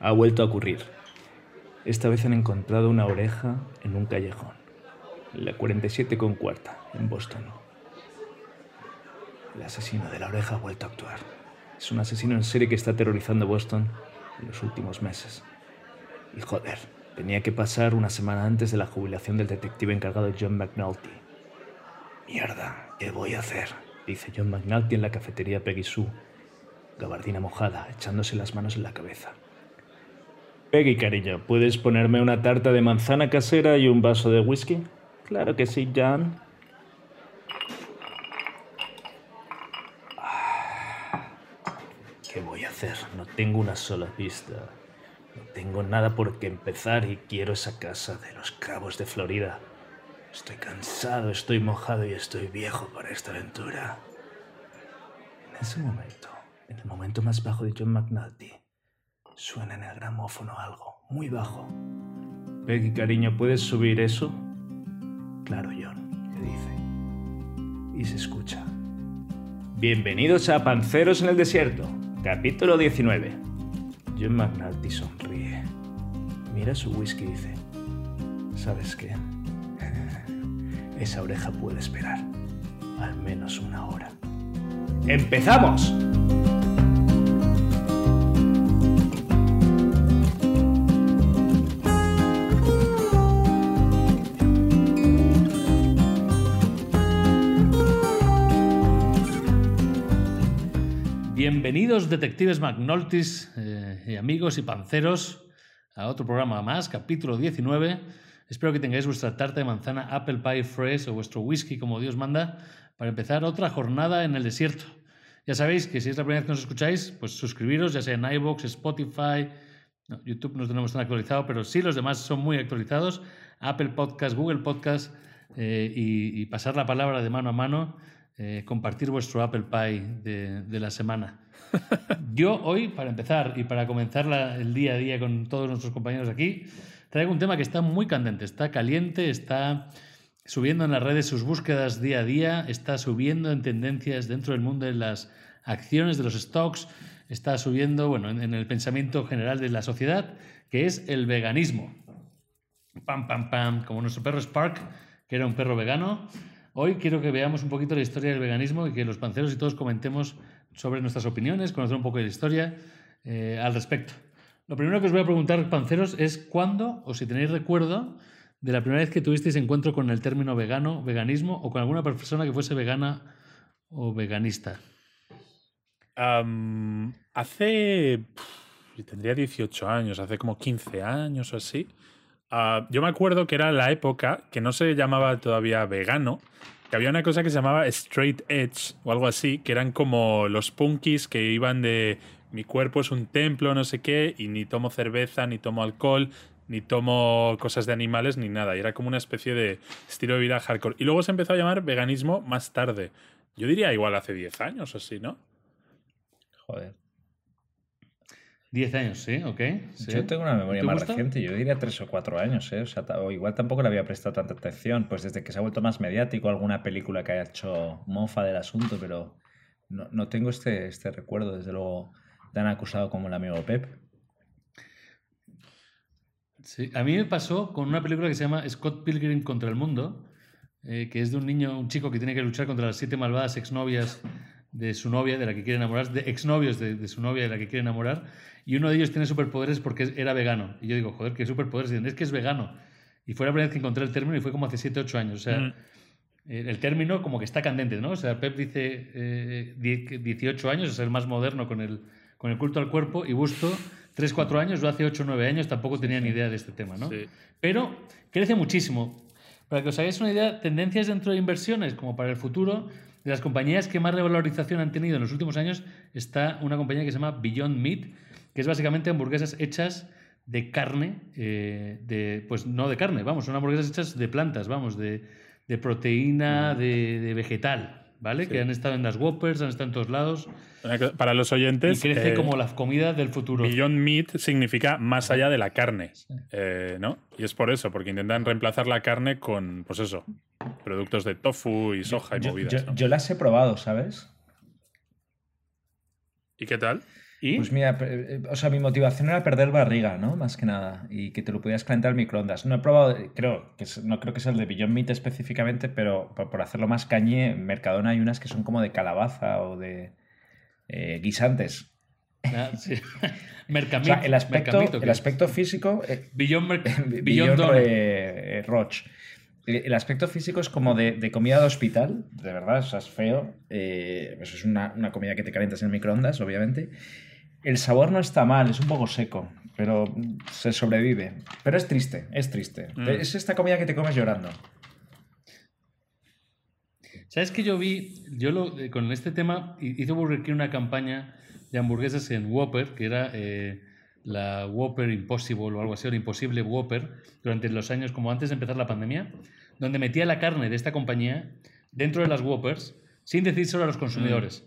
Ha vuelto a ocurrir. Esta vez han encontrado una oreja en un callejón. La 47 con cuarta, en Boston. El asesino de la oreja ha vuelto a actuar. Es un asesino en serie que está aterrorizando Boston en los últimos meses. Y joder, tenía que pasar una semana antes de la jubilación del detective encargado John McNulty. Mierda, ¿qué voy a hacer? Dice John McNulty en la cafetería Peggy Sue, gabardina mojada, echándose las manos en la cabeza. Peggy, cariño, ¿puedes ponerme una tarta de manzana casera y un vaso de whisky? Claro que sí, John. ¿Qué voy a hacer? No tengo una sola pista. No tengo nada por qué empezar y quiero esa casa de los cabos de Florida. Estoy cansado, estoy mojado y estoy viejo para esta aventura. En ese momento, en el momento más bajo de John McNulty, suena en el gramófono algo muy bajo. Peggy, cariño, ¿puedes subir eso? Claro, John, le dice. Y se escucha. Bienvenidos a Panceros en el Desierto, capítulo 19. John McNulty sonríe. Mira su whisky y dice, ¿sabes qué? Esa oreja puede esperar al menos una hora. ¡Empezamos! Bienvenidos detectives McNultys eh, y amigos y panceros a otro programa más, capítulo 19. Espero que tengáis vuestra tarta de manzana, apple pie fresh o vuestro whisky como Dios manda para empezar otra jornada en el desierto. Ya sabéis que si es la primera vez que nos escucháis, pues suscribiros, ya sea en iVoox, Spotify, no, YouTube no tenemos tan actualizado, pero sí los demás son muy actualizados, Apple Podcast, Google Podcast eh, y, y pasar la palabra de mano a mano eh, compartir vuestro Apple Pie de, de, la semana. Yo hoy, para empezar y para comenzar el día a día con todos nuestros compañeros aquí, traigo un tema que está muy candente, está caliente, está subiendo en las redes sus búsquedas día a día, está subiendo en tendencias dentro del mundo de las acciones, de los stocks, está subiendo bueno, en, en el pensamiento general de la sociedad, que es el veganismo. Pam, pam, pam, como nuestro perro Spark, que era un perro vegano. Hoy quiero que veamos un poquito la historia del veganismo y que los panceros y todos comentemos sobre nuestras opiniones, conocer un poco de la historia eh, al respecto. Lo primero que os voy a preguntar, panceros, es cuándo, o si tenéis recuerdo, de la primera vez que tuvisteis encuentro con el término vegano, veganismo, o con alguna persona que fuese vegana o veganista. Hace. Tendría 18 años, hace como 15 años o así. Uh, yo me acuerdo que era la época que no se llamaba todavía vegano, que había una cosa que se llamaba straight edge o algo así, que eran como los punkis que iban de mi cuerpo es un templo, no sé qué, y ni tomo cerveza, ni tomo alcohol, ni tomo cosas de animales, ni nada. Y era como una especie de estilo de vida hardcore. Y luego se empezó a llamar veganismo más tarde. Yo diría igual hace 10 años o así, ¿no? Joder. 10 años, sí, ok. Sí. Yo tengo una memoria más gusta? reciente, yo diría 3 o 4 años, ¿eh? O sea, o igual tampoco le había prestado tanta atención, pues desde que se ha vuelto más mediático, alguna película que haya hecho mofa del asunto, pero no, no tengo este, este recuerdo, desde luego, tan acusado como el amigo Pep. Sí, a mí me pasó con una película que se llama Scott Pilgrim contra el mundo, eh, que es de un niño, un chico que tiene que luchar contra las siete malvadas exnovias de su novia, de la que quiere enamorar, de exnovios de, de, su novia, de la que quiere enamorar, y uno de ellos tiene superpoderes porque era vegano. Y yo digo, joder, ¿qué superpoderes? Y es que es vegano. Y fue la primera vez que encontré el término y fue como hace 7, 8 años. O sea, mm. el término como que está candente, ¿no? O sea, Pep dice eh, 18 años, es el más moderno con el, con el culto al cuerpo, y Busto 3, 4 años, yo hace 8, 9 años tampoco tenía ni idea de este tema, ¿no? Sí. Pero crece muchísimo. Para que os hagáis una idea, tendencias dentro de inversiones, como para el futuro, de las compañías que más revalorización han tenido en los últimos años está una compañía que se llama Beyond Meat, que es básicamente hamburguesas hechas de carne, eh, de, pues no de carne, vamos, son hamburguesas hechas de plantas, vamos, de, de proteína, de, de, vegetal, ¿vale? Sí. Que han estado en las Whoppers, han estado en todos lados. Para los oyentes. Y crece eh, como la comida del futuro. Beyond Meat significa más allá de la carne, sí. eh, ¿no? Y es por eso, porque intentan reemplazar la carne con, pues eso, productos de tofu y soja yo, y movidas. Yo, ¿no? yo, las he probado, ¿sabes? ¿Y qué tal? ¿Y? Pues mira, eh, o sea, mi motivación era perder barriga, ¿no? Más que nada. Y que te lo podías calentar al microondas. No he probado, creo, que es- no creo que sea el de Beyond Meat específicamente, pero por, por hacerlo más cañé, en Mercadona hay unas que son como de calabaza o de eh, guisantes. Ah, sí. O Mercamit. sea, el aspecto, el aspecto físico, eh, Beyond, Beyond eh, Roch. El aspecto físico es como de, de comida de hospital, de verdad, o sea, es feo. eh, pues es una, una comida que te calientas en el microondas, obviamente. El sabor no está mal, es un poco seco, pero se sobrevive. Pero es triste, es triste. Mm. Es esta comida que te comes llorando. ¿Sabes que yo vi? Yo lo, eh, con este tema hi- hizo Burger King una campaña de hamburguesas en Whopper, que era eh, la Whopper Impossible o algo así, o la Imposible Whopper, durante los años como antes de empezar la pandemia, donde metía la carne de esta compañía dentro de las Whoppers sin decírselo a los consumidores.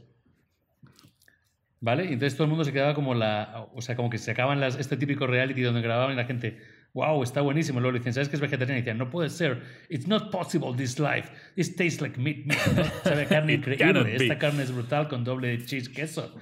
¿Vale? Y entonces todo el mundo se quedaba como la. O sea, como que se acaban las, este típico reality donde grababan y la gente. Wow, está buenísimo. Luego le dicen, ¿sabes que es vegetariano? Y decían, no puede ser. It's not possible this life. This tastes like meat. meat. ¿no? Sabe carne increíble. Esta carne es brutal con doble cheese queso.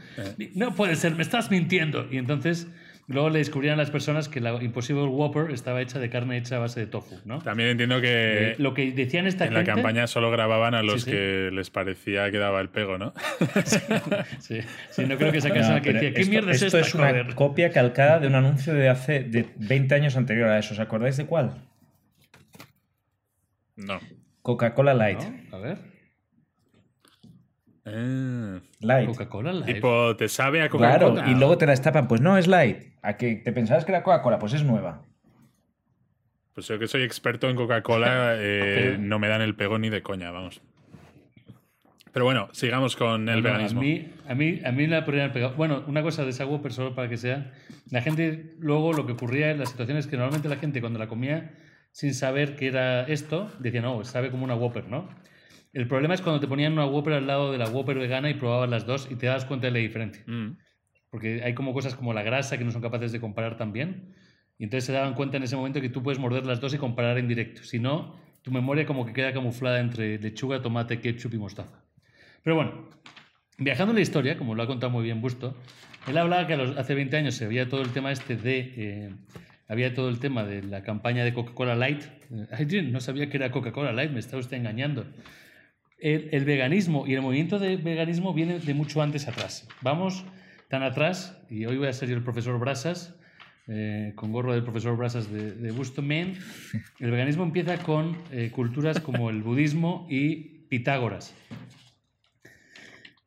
No puede ser, me estás mintiendo. Y entonces luego le descubrían a las personas que la Impossible Whopper estaba hecha de carne hecha a base de tofu, ¿no? También entiendo que Eh, lo que decían esta en la gente... campaña solo grababan a los Sí, sí. que les parecía que daba el pego, ¿no? Sí, sí, no creo que sacasen No, la que decía, ¿qué esto, mierda es esto esta? es una joder?". copia calcada de un anuncio de hace de 20 años anterior a eso. ¿Os acordáis de cuál? No. Coca-Cola Light. ¿No? A ver. Ah, Light. Coca-Cola Live. tipo, te sabe a Coca-Cola. Claro, y luego te la destapan. Pues no, es light. ¿A que te pensabas que era Coca-Cola? Pues es nueva. Pues yo que soy experto en Coca-Cola, eh, Pero- no me dan el pego ni de coña, vamos. Pero bueno, sigamos con el No, veganismo. A mí, a mí, a mí la podrían pegado. Bueno, una cosa de esa Whopper, solo para que sea. La gente, luego lo que ocurría en las situaciones que normalmente la gente cuando la comía sin saber que era esto, decía, no, sabe como una Whopper, ¿no? El problema es cuando te ponían una Whopper al lado de la Whopper vegana y probabas las dos y te das cuenta de la diferencia. Mm. Porque hay como cosas como la grasa que no son capaces de comparar también. Y entonces se daban cuenta en ese momento que tú puedes morder las dos y comparar en directo. Si no, tu memoria como que queda camuflada entre lechuga, tomate, ketchup y mostaza. Pero bueno, viajando en la historia, como lo ha contado muy bien Busto, él hablaba que los- hace 20 años se había todo el tema este de... eh, había todo el tema de la campaña de Coca-Cola Light. Eh, no sabía que era Coca-Cola Light, me está usted engañando. El, veganismo y el movimiento de veganismo viene de mucho antes atrás. Vamos tan atrás, y hoy voy a ser el profesor Brasas, eh, con gorro del profesor Brasas de, de Busto Men. El veganismo empieza con eh, culturas como el budismo y Pitágoras.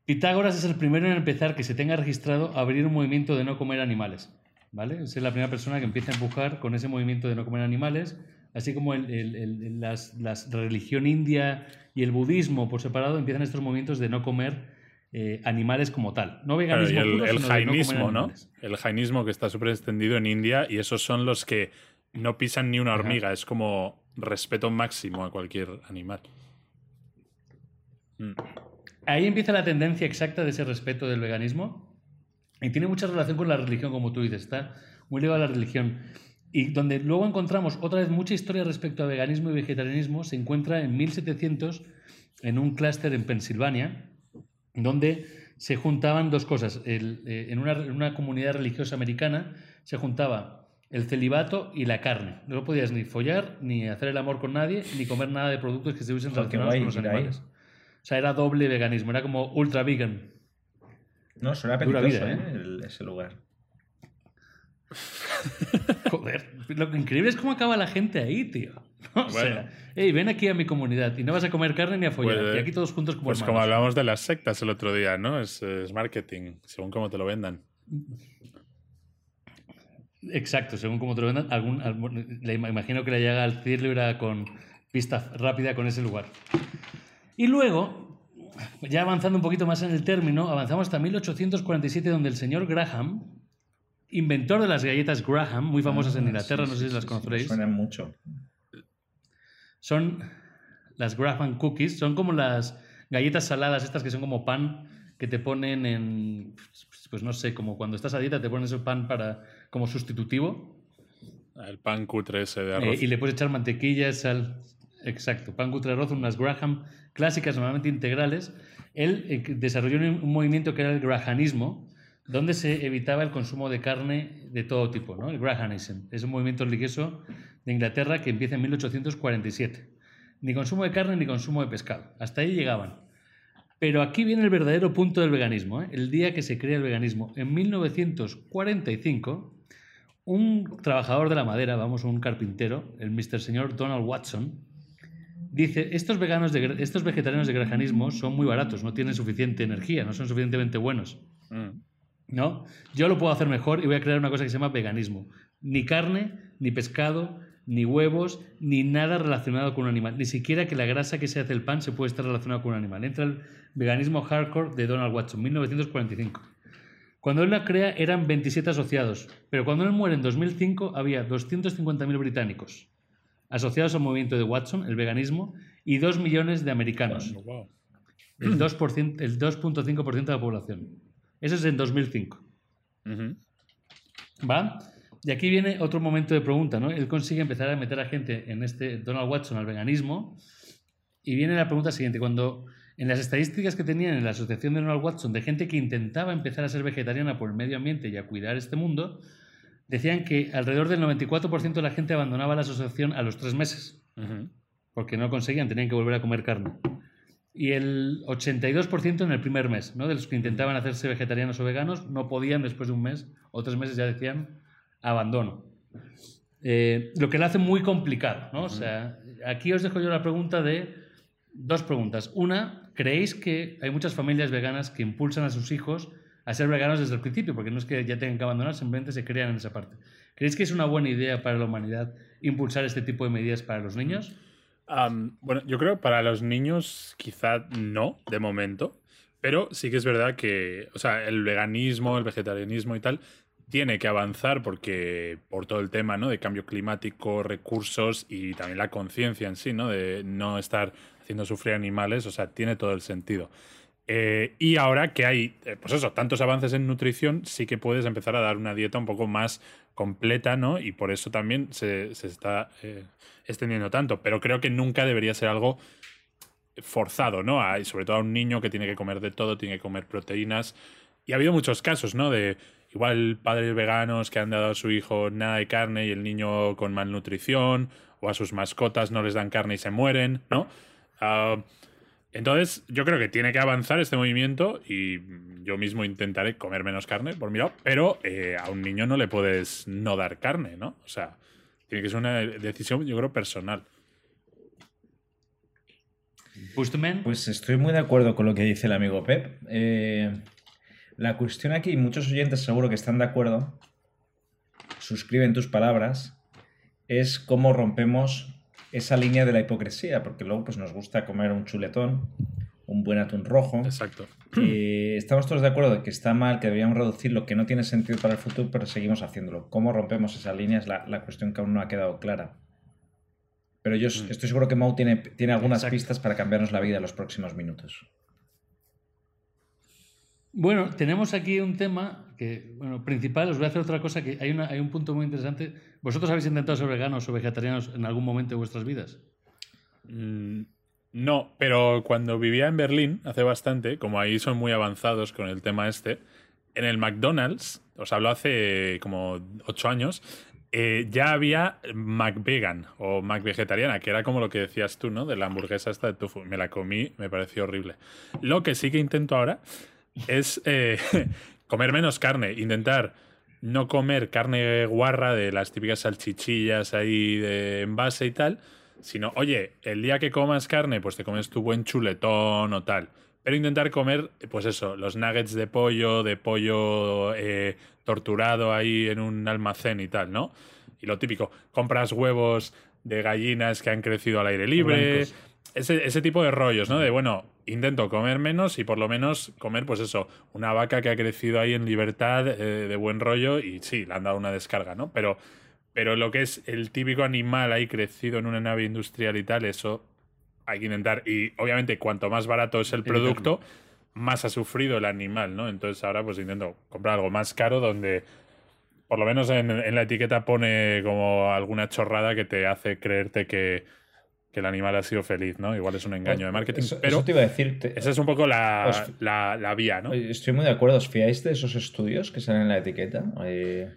Pitágoras es el primero en empezar que se tenga registrado abrir un movimiento de no comer animales. ¿Vale? Es la primera persona que empieza a empujar con ese movimiento de no comer animales, así como el, el- el- las, las religión india y el budismo por separado empiezan estos movimientos de no comer eh, animales como tal. No Claro, veganismo y el, puro, no jainismo, ¿no? El jainismo que está súper extendido en India y esos son los que no pisan ni una Ajá. hormiga. Es como respeto máximo a cualquier animal. Mm. Ahí empieza la tendencia exacta de ese respeto del veganismo y tiene mucha relación con la religión, como tú dices, está muy ligado a la religión. Y donde luego encontramos otra vez mucha historia respecto a veganismo y vegetarianismo, se encuentra en 1700 en un clúster en Pensilvania, donde se juntaban dos cosas. El, eh, en, una, en una comunidad religiosa americana se juntaba el celibato y la carne. No podías ni follar, ni hacer el amor con nadie, ni comer nada de productos que se qué relacionados con los ahí. animales. O sea, era doble veganismo, era como ultra vegan. No, suena apetitoso, vida, ¿eh? ¿eh? El- ese lugar. Joder, lo increíble es cómo acaba la gente ahí, tío. O Bueno. sea, hey, ven aquí a mi comunidad y no vas a comer carne ni a follar. Pues, y aquí todos juntos como Pues como hablamos de las sectas el otro día, ¿no? Es, es marketing, según cómo te lo vendan. Exacto, según como te lo vendan. Algún, algún- le im- imagino que la llega al Cirlo era con pista rápida con ese lugar. Y luego, ya avanzando un poquito más en el término, avanzamos hasta 1847, donde el señor Graham, inventor de las galletas Graham, muy famosas en Ah, Inglaterra, sí, no sé si sí, las conoceréis. Suenan mucho. Son las Graham Cookies, son como las galletas saladas, estas que son como pan que te ponen en, pues no sé, como cuando estás a dieta te ponen ese pan para como sustitutivo El pan cutre ese de eh, arroz. y le puedes echar mantequilla, sal, exacto, pan cutre arroz, unas Graham clásicas, normalmente integrales. Él eh, desarrolló un, un movimiento que era el grahanismo, donde se evitaba el consumo de carne de todo tipo, ¿no? El Grahanism. Es un movimiento religioso de Inglaterra que empieza en 1847. Ni consumo de carne ni consumo de pescado. Hasta ahí llegaban. Pero aquí viene el verdadero punto del veganismo, ¿eh? el día que se crea el veganismo. En 1945, un trabajador de la madera, vamos, un carpintero, el Mr. Señor Donald Watson, dice, estos, veganos estos vegetarianos de grajanismo son muy baratos, no tienen suficiente energía, no son suficientemente buenos. Mm. ¿No? Yo lo puedo hacer mejor y voy a crear una cosa que se llama veganismo. Ni carne, ni pescado, ni huevos, ni nada relacionado con un animal. Ni siquiera que la grasa que se hace el pan se puede estar relacionada con un animal. Entra el veganismo hardcore de Donald Watson, 1945. Cuando él la crea eran 27 asociados, pero cuando él muere en 2005 había 250.000 británicos asociados al movimiento de Watson, el veganismo, y 2 millones de americanos, Wow. el 2%, el 2.5% de la población. Eso es en 2005. Ujú. ¿Va? Y aquí viene otro momento de pregunta, ¿no? Él consigue empezar a meter a gente en este Donald Watson al veganismo y viene la pregunta siguiente. Cuando en las estadísticas que tenían en la asociación de Donald Watson de gente que intentaba empezar a ser vegetariana por el medio ambiente y a cuidar este mundo, decían que alrededor del 94% de la gente abandonaba la asociación a los tres meses porque no conseguían, tenían que volver a comer carne. Y el 82% en el primer mes, ¿no? De los que intentaban hacerse vegetarianos o veganos, no podían después de un mes o tres meses ya decían abandono. Eh, lo que lo hace muy complicado, ¿no? O sea, aquí os dejo yo la pregunta de dos preguntas. Una, ¿creéis que hay muchas familias veganas que impulsan a sus hijos a ser veganos desde el principio? Porque no es que ya tengan que abandonar, simplemente se crean en esa parte. ¿Creéis que es una buena idea para la humanidad impulsar este tipo de medidas para los niños? Am, bueno, yo creo para los niños quizá no, de momento, pero sí que es verdad que, o sea, el veganismo, el vegetarianismo y tal, tiene que avanzar porque por todo el tema, ¿no? De cambio climático, recursos y también la conciencia en sí, ¿no? De no estar haciendo sufrir animales, o sea, tiene todo el sentido. Eh, y ahora que hay, eh, pues eso, tantos avances en nutrición, sí que puedes empezar a dar una dieta un poco más completa, ¿no? Y por eso también se, está eh, extendiendo tanto. Pero creo que nunca debería ser algo forzado, ¿no? A- y sobre todo a un niño que tiene que comer de todo, tiene que comer proteínas. Y ha habido muchos casos, ¿no? De igual padres veganos que han dado a su hijo nada de carne y el niño con malnutrición, o a sus mascotas no les dan carne y se mueren, ¿no? Ah, entonces, yo creo que tiene que avanzar este movimiento y yo mismo intentaré comer menos carne, por mi lado, pero eh, a un niño no le puedes no dar carne, ¿no? O sea, tiene que ser una decisión, yo creo, personal. Postman, Pues estoy muy de acuerdo con lo que dice el amigo Pep. Eh, la cuestión aquí, y muchos oyentes seguro que están de acuerdo, suscriben tus palabras, es cómo rompemos esa línea de la hipocresía, porque luego pues, nos gusta comer un chuletón, un buen atún rojo. Exacto. Eh, estamos todos de acuerdo de que está mal, que deberíamos reducirlo, que no tiene sentido para el futuro, pero seguimos haciéndolo. ¿Cómo rompemos esa línea? Es la, la cuestión que aún no ha quedado clara. Pero yo Mm. estoy seguro que Mau tiene, tiene algunas Exacto. pistas para cambiarnos la vida en los próximos minutos. Bueno, tenemos aquí un tema que, bueno, principal, os voy a hacer otra cosa que hay, una, hay un punto muy interesante. ¿Vosotros habéis intentado ser veganos o vegetarianos en algún momento de vuestras vidas? Mm, No, pero cuando vivía en Berlín, hace bastante, como ahí son muy avanzados con el tema este, en el McDonald's, os hablo hace como ocho años, eh, ya había McVegan o McVegetariana, que era como lo que decías tú, ¿no? De la hamburguesa esta de tofu. Me la comí, me pareció horrible. Lo que sí que intento ahora es eh, comer menos carne, intentar no comer carne guarra de las típicas salchichillas ahí de envase y tal, sino, oye, el día que comas carne, pues te comes tu buen chuletón o tal. Pero intentar comer, pues eso, los nuggets de pollo, de pollo eh, torturado ahí en un almacén y tal, ¿no? Y lo típico, compras huevos de gallinas que han crecido al aire libre. Ese, ese tipo de rollos, ¿no? De, bueno, intento comer menos y por lo menos comer, pues eso, una vaca que ha crecido ahí en libertad, eh, de buen rollo, y sí, le han dado una descarga, ¿no? Pero, pero lo que es el típico animal ahí crecido en una nave industrial y tal, eso hay que intentar. Y obviamente, cuanto más barato es el producto, más ha sufrido el animal, ¿no? Entonces ahora pues intento comprar algo más caro donde por lo menos en, en la etiqueta pone como alguna chorrada que te hace creerte que que el animal ha sido feliz, ¿no? Igual es un engaño de marketing, Eso, pero eso te iba a decir. te- esa es un poco la, Os- la, la vía, ¿no? Estoy muy de acuerdo. ¿Os fiáis de esos estudios que salen en la etiqueta? Eh,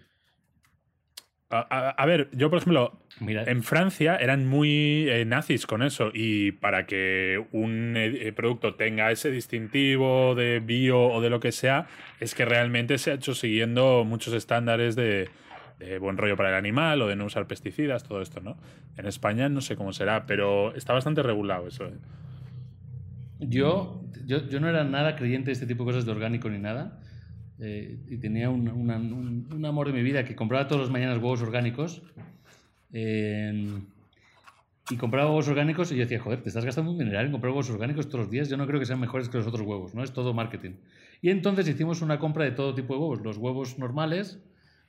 A, a- a ver, yo por ejemplo, Mira, en Francia eran muy eh, nazis con eso y para que un eh, producto tenga ese distintivo de bio o de lo que sea, es que realmente se ha hecho siguiendo muchos estándares de, de buen rollo para el animal o de no usar pesticidas, todo esto, ¿no? En España no sé cómo será, pero está bastante regulado eso. ¿eh? Yo, yo, yo no era nada creyente de este tipo de cosas de orgánico ni nada. eh, y tenía un, un- un amor de mi vida que compraba todos los mañanas huevos orgánicos. eh, y compraba huevos orgánicos y yo decía, joder, te estás gastando un dineral en comprar huevos orgánicos todos los días. Yo no creo que sean mejores que los otros huevos, ¿no? Es todo marketing. Y entonces hicimos una compra de todo tipo de huevos. Los huevos normales,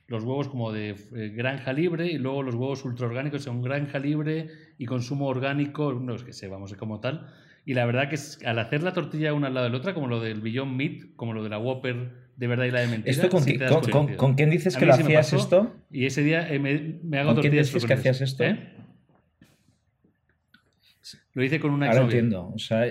los huevos como de eh, granja libre y luego los huevos ultra orgánicos son granja libre y consumo orgánico, no es que sé, vamos, como tal. Y la verdad que es, al hacer la tortilla una al lado de la otra, como lo del Beyond Meat, como lo de la Whopper de verdad y la de mentira. ¿Esto con, sí quién dices que lo hacías esto? Y ese día eh, me, me hago ¿Con quién tortillas decís que sorprendentes. hacías esto? ¿Eh? Lo hice con una Ahora exnovia. entiendo. O sea,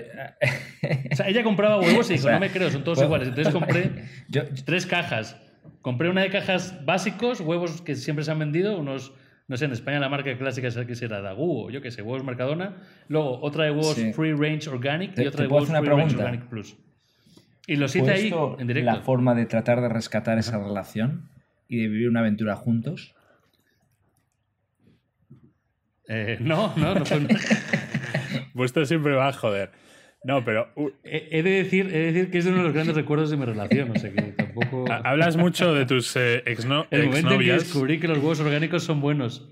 O sea, ella compraba huevos y dijo, O sea, no me creo, son todos bueno, iguales. Entonces compré yo, tres cajas. Compré una de cajas básicos, huevos que siempre se han vendido, unos, no sé, en España la marca clásica es que será Dagú o yo qué sé, huevos Mercadona. Luego otra de huevos Sí. Free Range Organic Te- y otra de huevos Free Range. Organic Plus. Y los hice ahí ¿Fue esto en directo. la forma de tratar de rescatar esa relación y de vivir una aventura juntos? Eh, no, no, no fue. Vuestro siempre va a joder. No, pero uh, he, he de decir, he de decir que es uno de los grandes recuerdos de mi relación, o sea que tampoco... ha- hablas mucho de tus eh, exno- El momento en que descubrí que los huevos orgánicos son buenos.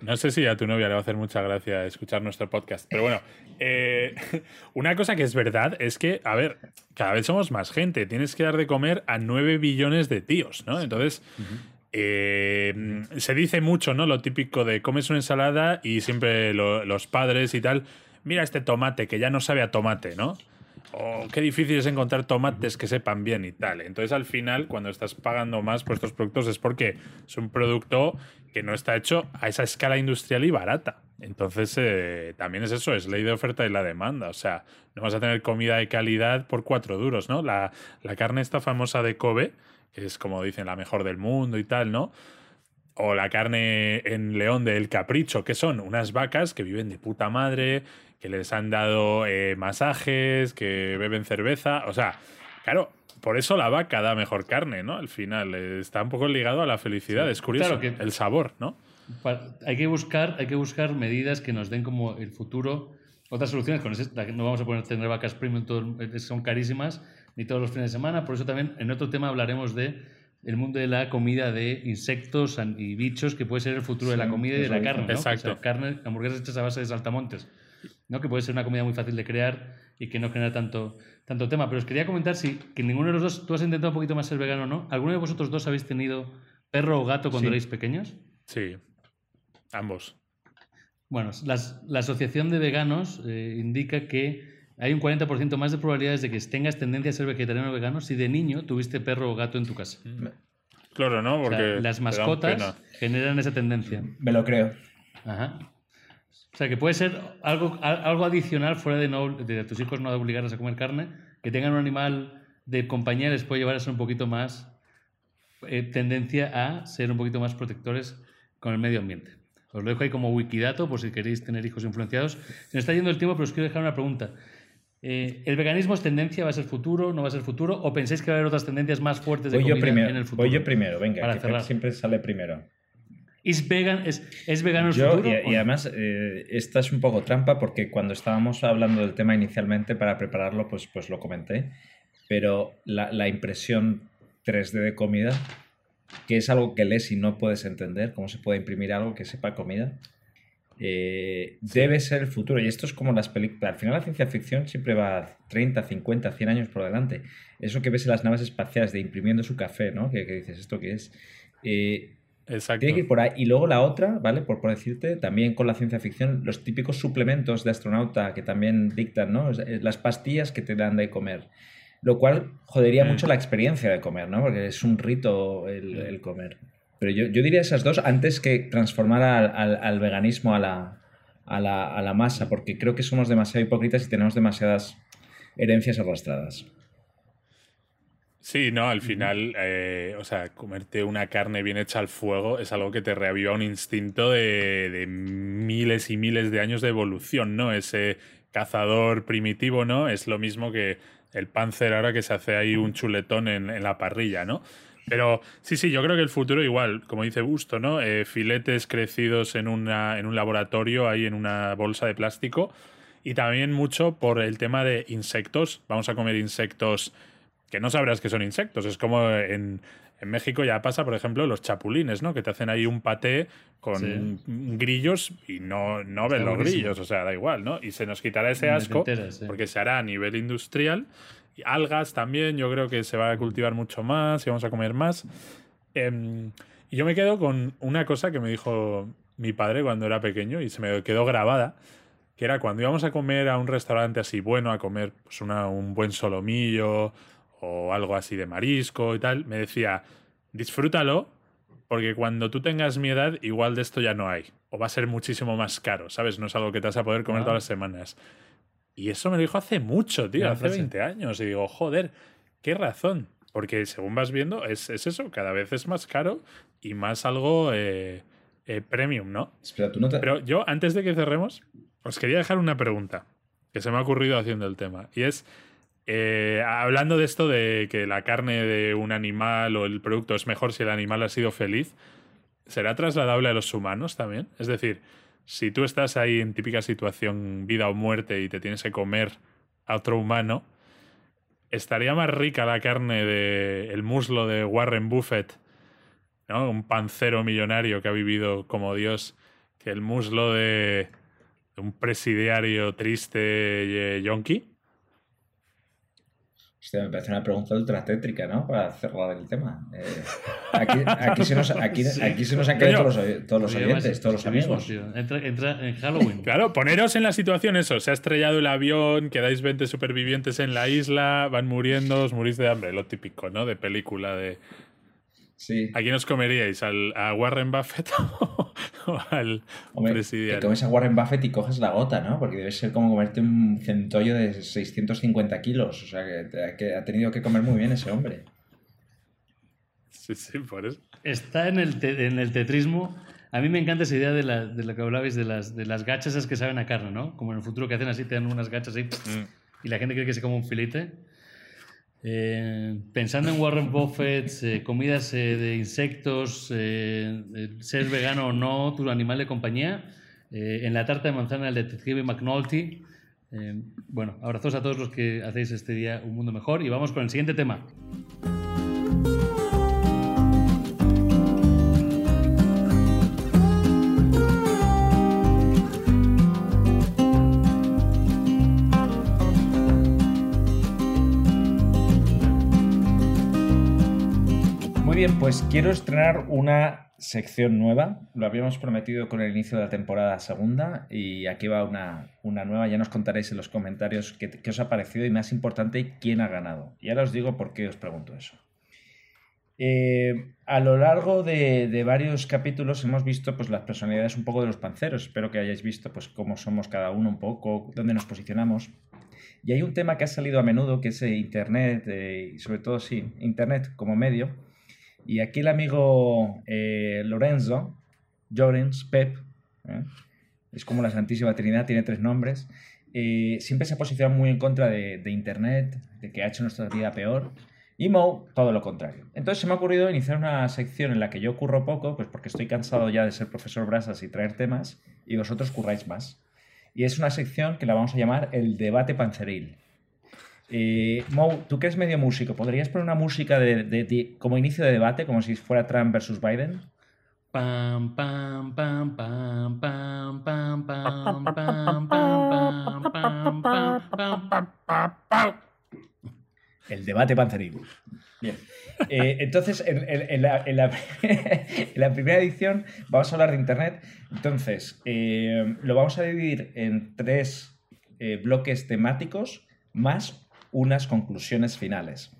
No sé si a tu novia le va a hacer mucha gracia escuchar nuestro podcast, pero bueno, eh, una cosa que es verdad es que, a ver, cada vez somos más gente, tienes que dar de comer a 9 billones de tíos, ¿no? Entonces, eh, se dice mucho, ¿no? Lo típico de comes una ensalada y siempre lo- los padres y tal, mira este tomate que ya no sabe a tomate, ¿no? O qué difícil es encontrar tomates que sepan bien y tal. Entonces, al final, cuando estás pagando más por estos productos es porque es un producto que no está hecho a esa escala industrial y barata. Entonces, eh, también es eso, es ley de oferta y la demanda. O sea, no vas a tener comida de calidad por cuatro duros, ¿no? La, la carne esta famosa de Kobe, que es como dicen la mejor del mundo y tal, ¿no? O la carne en León del Capricho, que son unas vacas que viven de puta madre, que les han dado eh, masajes, que beben cerveza. O sea, claro, por eso la vaca da mejor carne, ¿no? Al final, eh, está un poco ligado a la felicidad. Es curioso, Claro que- el sabor, ¿no? Pa- hay, que buscar, hay que buscar medidas que nos den como el futuro, otras soluciones. Con ese- no vamos a poder tener vacas premium, todo- eh, son carísimas, ni todos los fines de semana. Por eso también en otro tema hablaremos de el mundo de la comida de insectos y bichos, que puede ser el futuro de la Sí, comida y de la carne. ¿no? Exacto. O sea, carne, hamburguesas hechas a base de saltamontes. ¿No? Que puede ser una comida muy fácil de crear y que no genera tanto, tanto tema. Pero os quería comentar si que ninguno de los dos, tú has intentado un poquito más ser vegano o no. ¿Alguno de vosotros dos habéis tenido perro o gato cuando Sí. erais pequeños? Sí, ambos. Bueno, las- la Asociación de Veganos eh, indica que hay un 40% más de probabilidades de que tengas tendencia a ser vegetariano o vegano si de niño tuviste perro o gato en tu casa. Claro, ¿no? O sea, Porque las mascotas generan esa tendencia. Me lo creo. Ajá. O sea, que puede ser algo, al- algo adicional fuera de, no, de a tus hijos no obligarles a comer carne, que tengan un animal de compañía les puede llevar a ser un poquito más eh, tendencia a ser un poquito más protectores con el medio ambiente. Os lo dejo ahí como wikidato por si queréis tener hijos influenciados. Se nos está yendo el tiempo, pero os quiero dejar una pregunta. Eh, ¿El veganismo es tendencia? ¿Va a ser futuro? ¿No va a ser futuro? ¿O pensáis que va a haber otras tendencias más fuertes de Voy yo primero. en el futuro? Voy yo primero, venga, Para que siempre sale primero. ¿Es, vegan, es, ¿Es vegano el Yo, futuro? y, y además, eh, esta es un poco trampa porque cuando estábamos hablando del tema inicialmente para prepararlo, pues, pues lo comenté. Pero la, la impresión 3D de comida, que es algo que lees y no puedes entender, cómo se puede imprimir algo que sepa comida, eh, debe ser el futuro. Y esto es como las películas. Al final, la ciencia ficción siempre va 30, 50, 100 años por delante. Eso que ves en las naves espaciales de imprimiendo su café, ¿no? Que, que dices, ¿esto qué es? Eh, Exacto. tiene que ir por ahí. Y luego la otra, ¿vale? Por, por decirte, también con la ciencia ficción, los típicos suplementos de astronauta que también dictan, ¿no? Las pastillas que te dan de comer. Lo cual jodería Mm. mucho la experiencia de comer, ¿no? Porque es un rito el, el comer. Pero yo, yo diría esas dos antes que transformar al, al- al veganismo a la, a la, a la masa, porque creo que somos demasiado hipócritas y tenemos demasiadas herencias arrastradas. Sí, no, al final, eh, o sea, comerte una carne bien hecha al fuego es algo que te reaviva un instinto de, de miles y miles de años de evolución, ¿no? Ese cazador primitivo, ¿no? Es lo mismo que el panzer ahora que se hace ahí un chuletón en, en la parrilla, ¿no? Pero sí, sí, yo creo que el futuro igual, como dice Busto, ¿no? Eh, filetes crecidos en, una, en un laboratorio, ahí en una bolsa de plástico. Y también mucho por el tema de insectos. Vamos a comer insectos que no sabrás que son insectos. Es como en, en México ya pasa, por ejemplo, los chapulines, ¿no? Que te hacen ahí un paté con Sí. grillos y no, no ven Está los buenísimo. grillos, o sea, da igual, ¿no? Y se nos quitará ese asco enteras, sí. porque se hará a nivel industrial. Y algas también, yo creo que se va a cultivar mucho más y vamos a comer más. Em, y yo me quedo con una cosa que me dijo mi padre cuando era pequeño y se me quedó grabada, que era cuando íbamos a comer a un restaurante así bueno, a comer pues, una- un buen solomillo o algo así de marisco y tal, me decía, disfrútalo, porque cuando tú tengas mi edad, igual de esto ya no hay. O va a ser muchísimo más caro, ¿sabes? No es algo que te vas a poder comer Ah. todas las semanas. Y eso me lo dijo hace mucho, tío, hace frase. 20 años. Y digo, joder, qué razón. Porque según vas viendo, es, es eso, cada vez es más caro y más algo eh, eh, premium, ¿no? Espera, tú no te... Pero yo, antes de que cerremos, os quería dejar una pregunta que se me ha ocurrido haciendo el tema. Y es, eh, hablando de esto de que la carne de un animal o el producto es mejor si el animal ha sido feliz, ¿será trasladable a los humanos también? Es decir, si tú estás ahí en típica situación vida o muerte y te tienes que comer a otro humano, ¿estaría más rica la carne del el muslo de Warren Buffett, ¿no? un pancero millonario que ha vivido como Dios, que el muslo de, de un presidiario triste eh, yonki? Hostia, me parece una pregunta ultra tétrica, ¿no? Para cerrar el tema. Eh, aquí, aquí se nos, aquí, aquí se nos han caído todos los, todos los oyentes, todos los amigos. Entra, entra en Halloween. Claro, poneros en la situación eso, se ha estrellado el avión, quedáis 20 supervivientes en la isla, van muriendo, os murís de hambre, lo típico, ¿no? De película de... Sí. ¿A quién os comeríais? ¿Al, ¿A Warren Buffett o al Hombre, te presidiario? comes a Warren Buffett y coges la gota, ¿no? Porque debe ser como comerte un centollo de 650 kilos. O sea, que, te- que ha tenido que comer muy bien ese hombre. Sí, sí, por eso. Está en el, te- en el tetrismo. A mí me encanta esa idea de, la, de lo que hablabais de las, de las gachas esas que saben a carne, ¿no? Como en el futuro que hacen así, te dan unas gachas ahí Mm. y la gente cree que se come un filete. Eh, pensando en Warren Buffett, eh, comidas eh, de insectos, ser vegano o no, tu animal de compañía, en la tarta de manzana del detective McNulty. Bueno, abrazos a todos los que hacéis este día un mundo mejor y vamos con el siguiente tema. Bien, pues quiero estrenar una sección nueva. Lo habíamos prometido con el inicio de la temporada segunda y aquí va una, nueva. Ya nos contaréis en los comentarios qué, os ha parecido y más importante, quién ha ganado. Y ahora os digo por qué os pregunto eso. Eh, a lo largo de, varios capítulos hemos visto pues, las personalidades un poco de los panceros. Espero que hayáis visto pues, cómo somos cada uno un poco, dónde nos posicionamos. Y hay un tema que ha salido a menudo, que es Internet, eh, sobre todo, sí, Internet como medio. Y aquí el amigo eh, Lorenzo, Llorens, Pep, ¿eh? es como la Santísima Trinidad, tiene tres nombres, eh, siempre se ha posicionado muy en contra de, de Internet, de que ha hecho nuestra vida peor. Y Mo, todo lo contrario. Entonces se me ha ocurrido iniciar una sección en la que yo curro poco, pues porque estoy cansado ya de ser profesor Brasas y traer temas, y vosotros curráis más. Y es una sección que la vamos a llamar el debate panceril. Eh, Mo, tú que eres medio músico, ¿podrías poner una música de, de- de- como inicio de debate, como si fuera Trump versus Biden? Pam, pam, pam, pam, pam, pam, pam, pam, pam, pam, pam, pam, pam, pam. El debate panceril. Bien. Eh, entonces, en, en- en la, en la- en la primera edición vamos a hablar de Internet. Entonces, eh, lo vamos a dividir en tres eh, bloques temáticos más unas conclusiones finales.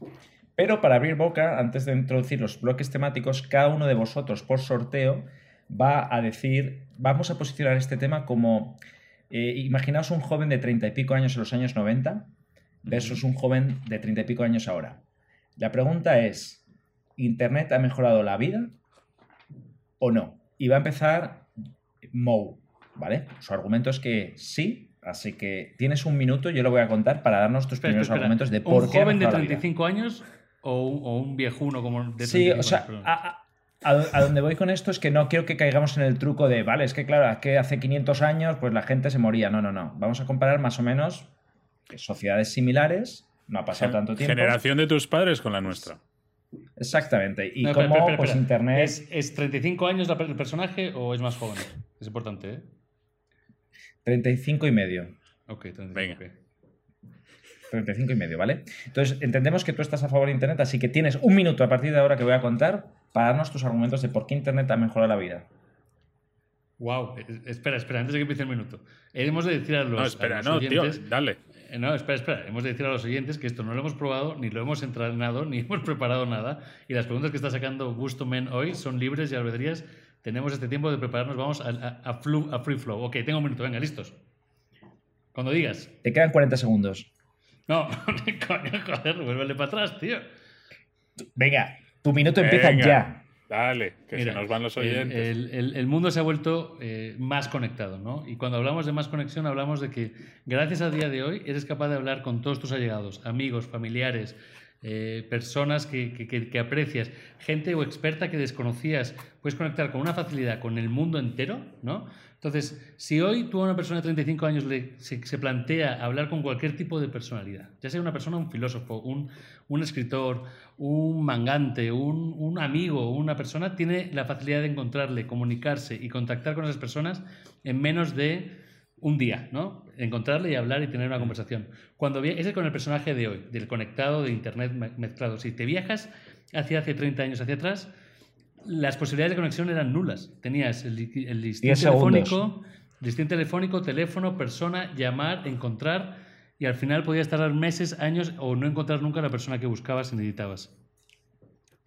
Pero para abrir boca, antes de introducir los bloques temáticos, cada uno de vosotros por sorteo va a decir, vamos a posicionar este tema como Eh, imaginaos un joven de 30 y pico años en los años 90 versus un joven de 30 y pico años ahora. La pregunta es, ¿Internet ha mejorado la vida o no? Y va a empezar Mo, ¿vale? Su argumento es que sí, así que tienes un minuto, yo lo voy a contar para darnos tus Espera, primeros espera, argumentos de ¿Un por qué ha joven de mejorado la vida. 35 años o un, o un viejuno como de 35 Sí, o años? sea, a, a- donde voy con esto es que no quiero que caigamos en el truco de, vale, es que claro, es que hace 500 años pues la gente se moría. No, no, no. Vamos a comparar más o menos sociedades similares, no ha pasado tanto tiempo. Generación de tus padres con la nuestra. Exactamente. Y No, cómo espera, pues. Internet... ¿Es, es 35 años el personaje o es más joven? Es importante, ¿eh? 35 y medio. Ok, 35. Venga. ok. 35 y medio, ¿vale? Entonces, entendemos que tú estás a favor de Internet, así que tienes un minuto a partir de ahora que voy a contar para darnos tus argumentos de por qué Internet ha mejorado la vida. Wow, espera, espera, antes de que empiece el minuto. Hemos de decir a los, No, espera, los no, tío, dale. Eh, No, espera, espera. Hemos de decir a los oyentes que esto no lo hemos probado, ni lo hemos entrenado, ni hemos preparado nada. Y las preguntas que está sacando Gusto Men hoy son libres y albedrías. Tenemos este tiempo de prepararnos. Vamos a, a- a flu- a free flow. Ok, tengo un minuto. Venga, listos. Cuando digas. Te quedan 40 segundos. No, coño, joder, vuélvele para atrás, tío. Venga, tu minuto empieza Venga, ya. Dale, que Mira, se nos van los oyentes. El, el- el mundo se ha vuelto eh, más conectado, ¿no? Y cuando hablamos de más conexión, hablamos de que gracias a día de hoy eres capaz de hablar con todos tus allegados, amigos, familiares, eh, personas que, que- aprecias, gente o experta que desconocías. Puedes conectar con una facilidad con el mundo entero, ¿no? Entonces, si hoy tú a una persona de 35 años le, se, se plantea hablar con cualquier tipo de personalidad, ya sea una persona, un filósofo, un, un escritor, un mangante, un, un amigo, una persona, tiene la facilidad de encontrarle, comunicarse y contactar con esas personas en menos de un día, ¿no? Encontrarle y hablar y tener una conversación. Cuando vi- ese es con el personaje de hoy, del conectado, de Internet me- mezclado. Si te viajas hacia hace 30 años hacia atrás, las posibilidades de conexión eran nulas. Tenías el, el listín telefónico, listín telefónico, teléfono, persona, llamar, encontrar, y al final podías tardar meses, años o no encontrar nunca a la persona que buscabas y necesitabas.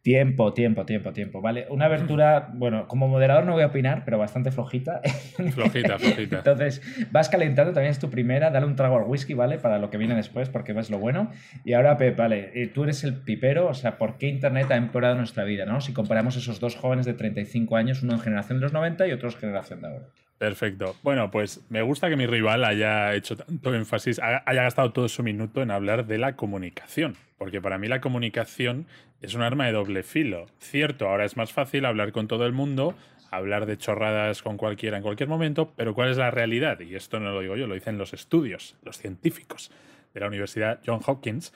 Tiempo, tiempo, tiempo, tiempo. Vale, una abertura, bueno, como moderador no voy a opinar, pero bastante flojita. Flojita, flojita. Entonces, vas calentando, también es tu primera, dale un trago al whisky, ¿vale? Para lo que viene después, porque ves lo bueno. Y ahora, Pep, vale, eh, tú eres el pipero, o sea, ¿por qué Internet ha empeorado nuestra vida, no? Si comparamos esos dos jóvenes de 35 años, uno en generación de los 90 y otro en generación de ahora. Perfecto. Bueno, pues me gusta que mi rival haya hecho tanto énfasis, ha- haya gastado todo su minuto en hablar de la comunicación, porque para mí la comunicación es un arma de doble filo. Cierto, ahora es más fácil hablar con todo el mundo, hablar de chorradas con cualquiera en cualquier momento, pero ¿cuál es la realidad? Y esto no lo digo yo, lo dicen los estudios, los científicos de la Universidad John Hopkins,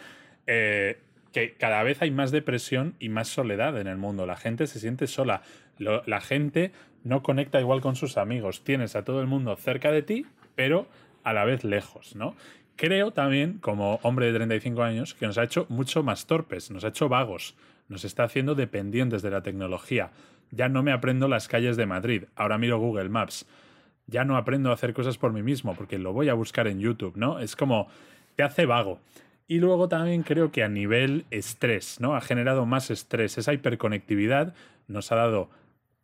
eh, que cada vez hay más depresión y más soledad en el mundo. La gente se siente sola. La gente no conecta igual con sus amigos. Tienes a todo el mundo cerca de ti, pero a la vez lejos, ¿no? Creo también, como hombre de 35 años, que nos ha hecho mucho más torpes, nos ha hecho vagos, nos está haciendo dependientes de la tecnología. Ya no me aprendo las calles de Madrid, ahora miro Google Maps. Ya no aprendo a hacer cosas por mí mismo, porque lo voy a buscar en YouTube, ¿no? Es como, te hace vago. Y luego también creo que a nivel estrés, ¿no? Ha generado más estrés. Esa hiperconectividad nos ha dado